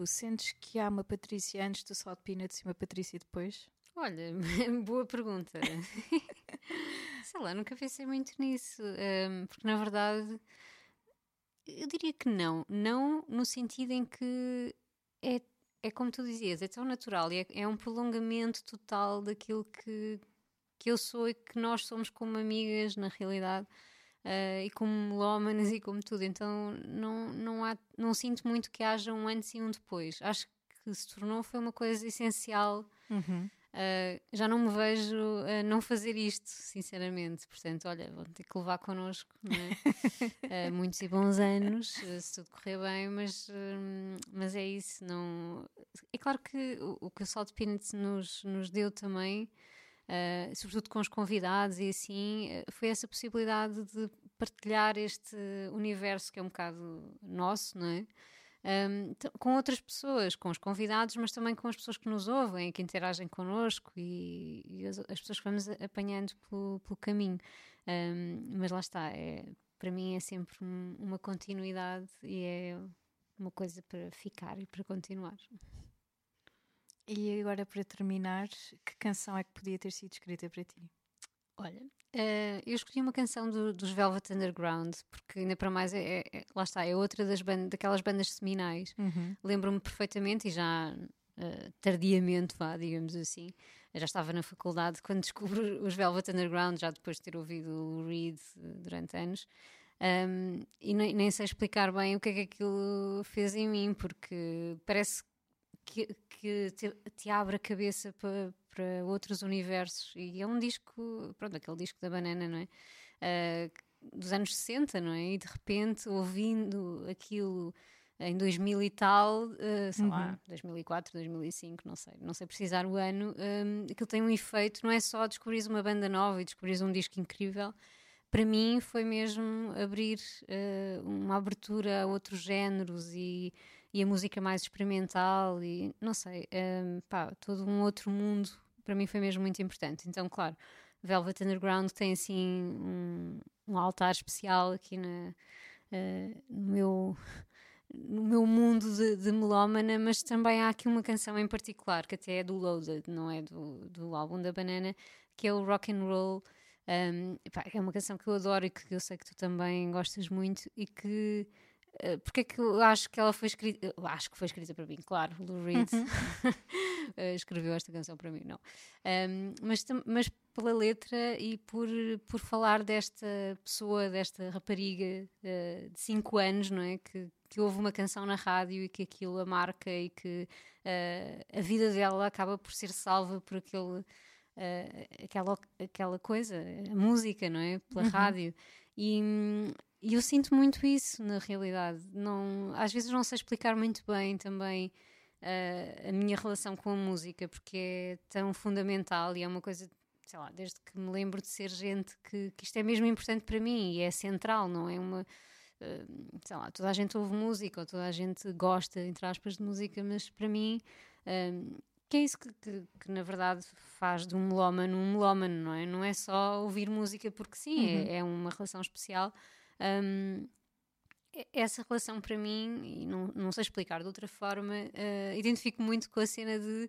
Tu, sentes que há uma Patrícia antes do Salt Peanuts e uma Patrícia depois? Olha, boa pergunta. Sei lá, nunca pensei muito nisso, hum, porque na verdade eu diria que não. Não no sentido em que é, é como tu dizias, é tão natural e é, é um prolongamento total daquilo que, que eu sou e que nós somos como amigas na realidade. Eh, e como melómanas e como tudo, então não, não, há, não sinto muito que haja um antes e um depois. Acho que se tornou foi uma coisa essencial Uh, já não me vejo a não fazer isto, sinceramente. Portanto, olha, vão ter que levar connosco é? Uh, muitos e bons anos, uh, se tudo correr bem, mas, hum, mas é isso. Não... É claro que o, o que o Salt Peanuts nos, nos deu também, uh, sobretudo com os convidados e assim, uh, foi essa possibilidade de partilhar este universo que é um bocado nosso, não é? Um, t- com outras pessoas, com os convidados, mas também com as pessoas que nos ouvem, que interagem connosco e, e as, as pessoas que vamos apanhando pelo, pelo caminho. Um, mas lá está, é, para mim é sempre um- uma continuidade e é uma coisa para ficar e para continuar. E agora, para terminar, que canção é que podia ter sido escrita para ti? Olha, eh, eu escolhi uma canção do- dos Velvet Underground, porque ainda para mais, é, é- é- lá está, é outra das ban- daquelas bandas seminais. Lembro-me perfeitamente e já eh, tardiamente, vá, digamos assim, eu já estava na faculdade quando descubro os Velvet Underground, já depois de ter ouvido o Reed eh, durante anos. Um, e nem, nem sei explicar bem o que é que aquilo fez em mim, porque parece que, que te, te abre a cabeça para, para outros universos. E é um disco, pronto, aquele disco da banana, não é? Ah, dos anos 60, não é? E de repente, ouvindo aquilo em 2000 e tal, ah, sei lá, 2004, 2005, não sei, não sei precisar o ano, hum, aquilo tem um efeito, não é só descobrir uma banda nova e descobrir um disco incrível. Para mim foi mesmo abrir ah, uma abertura a outros géneros e, e a música mais experimental e não sei, hum, pá, todo um outro mundo para mim foi mesmo muito importante. Então, claro, Velvet Underground tem assim um, um altar especial aqui na, eh, no meu no meu mundo de, de melómana, mas também há aqui uma canção em particular que até é do Loaded, não é do, do álbum da Banana, que é o Rock and Roll. Um, é uma canção que eu adoro e que eu sei que tu também gostas muito e que porque é que eu acho que ela foi escrita eu acho que foi escrita para mim, claro Lou Reed eh, escreveu esta canção para mim, não Um, mas, mas pela letra e por, por falar desta pessoa, desta rapariga eh, de 5 anos, não é? Que, que ouve uma canção na rádio e que aquilo a marca e que eh, a vida dela acaba por ser salva por aquele, eh, aquela, aquela coisa, a música, não é? Pela rádio. E, hum, e eu sinto muito isso na realidade. Não, às vezes não sei explicar muito bem também eh, a minha relação com a música, porque é tão fundamental e é uma coisa, sei lá, desde que me lembro de ser gente que, que isto é mesmo importante para mim e é central, não é uma. eh, sei lá, toda a gente ouve música ou toda a gente gosta, entre aspas, de música, mas para mim. eh, que é isso que, que- que, na verdade faz de um melómano um melómano, não é? Não é só ouvir música porque sim, é, é uma relação especial. Um, essa relação para mim, e não, não sei explicar de outra forma, eh, identifico muito com a cena de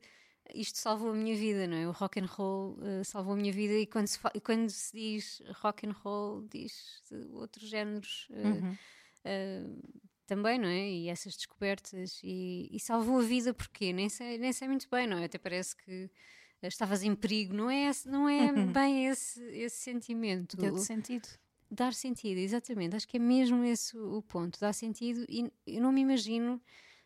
isto salvou a minha vida, não é? O rock and roll eh, salvou a minha vida e quando se, quando se diz rock and roll, diz outros géneros eh, Uhum. também, não é? E essas descobertas e, e salvou a vida porque nem sei, nem sei muito bem, não é? Até parece que estavas em perigo, não é, não é bem esse, esse sentimento. Deu-te sentido. Dar sentido, exatamente. Acho que é mesmo esse o ponto. Dar sentido e eu não me imagino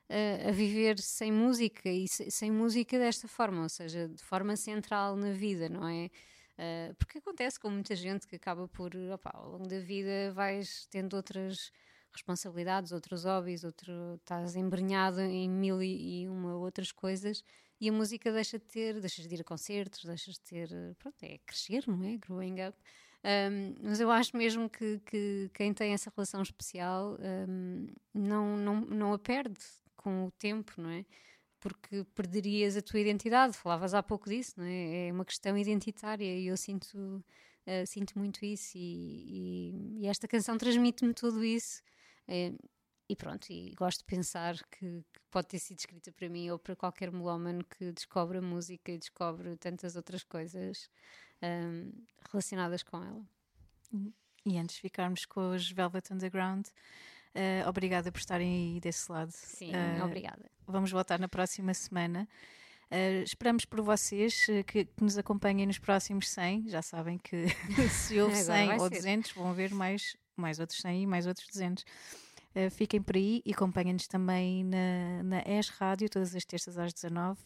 eh, a viver sem música e se- sem música desta forma, ou seja, de forma central na vida, não é? Eh, porque acontece com muita gente que acaba por, opá, ao longo da vida, vais tendo outras responsabilidades, outros hobbies, outro, estás embrenhado em mil e, e uma outras coisas e a música deixa de ter, deixas de ir a concertos, deixas de ter, eh, pronto, é crescer, não é? Growing up. Um, mas eu acho mesmo que, que quem tem essa relação especial um, não, não, não a perde com o tempo, não é? Porque perderias a tua identidade. Falavas há pouco disso, não é? É uma questão identitária e eu sinto, uh, sinto muito isso. E, e- e esta canção transmite-me tudo isso. Eh, e pronto, e gosto de pensar que, que pode ter sido escrita para mim ou para qualquer melómano que descobre a música e descobre tantas outras coisas um, relacionadas com ela. E antes de ficarmos com os Velvet Underground, eh, obrigada por estarem aí desse lado. Sim, Eh, obrigada. Vamos voltar na próxima semana. Eh, esperamos por vocês que, que nos acompanhem nos próximos 100. Já sabem que se houve Agora 100 vai ou ser. 200, vão haver mais, mais outros 100 e mais outros 200. Eh, fiquem por aí e acompanhem-nos também na, na ES Rádio, todas as terças às 19.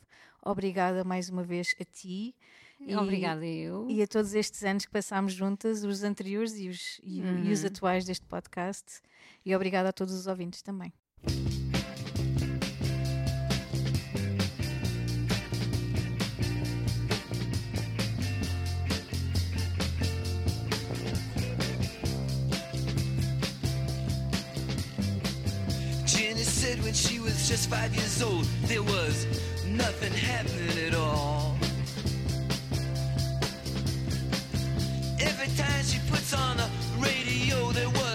Obrigada mais uma vez a ti. E- Obrigada eu. E a todos estes anos que passámos juntas, os anteriores e os, e, e os Uhum. atuais deste podcast. E obrigada a todos os ouvintes também. Jenny said when she was just five years old, there was nothing happening at all. Every time she puts on the radio, there was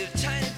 Nah, just a tiny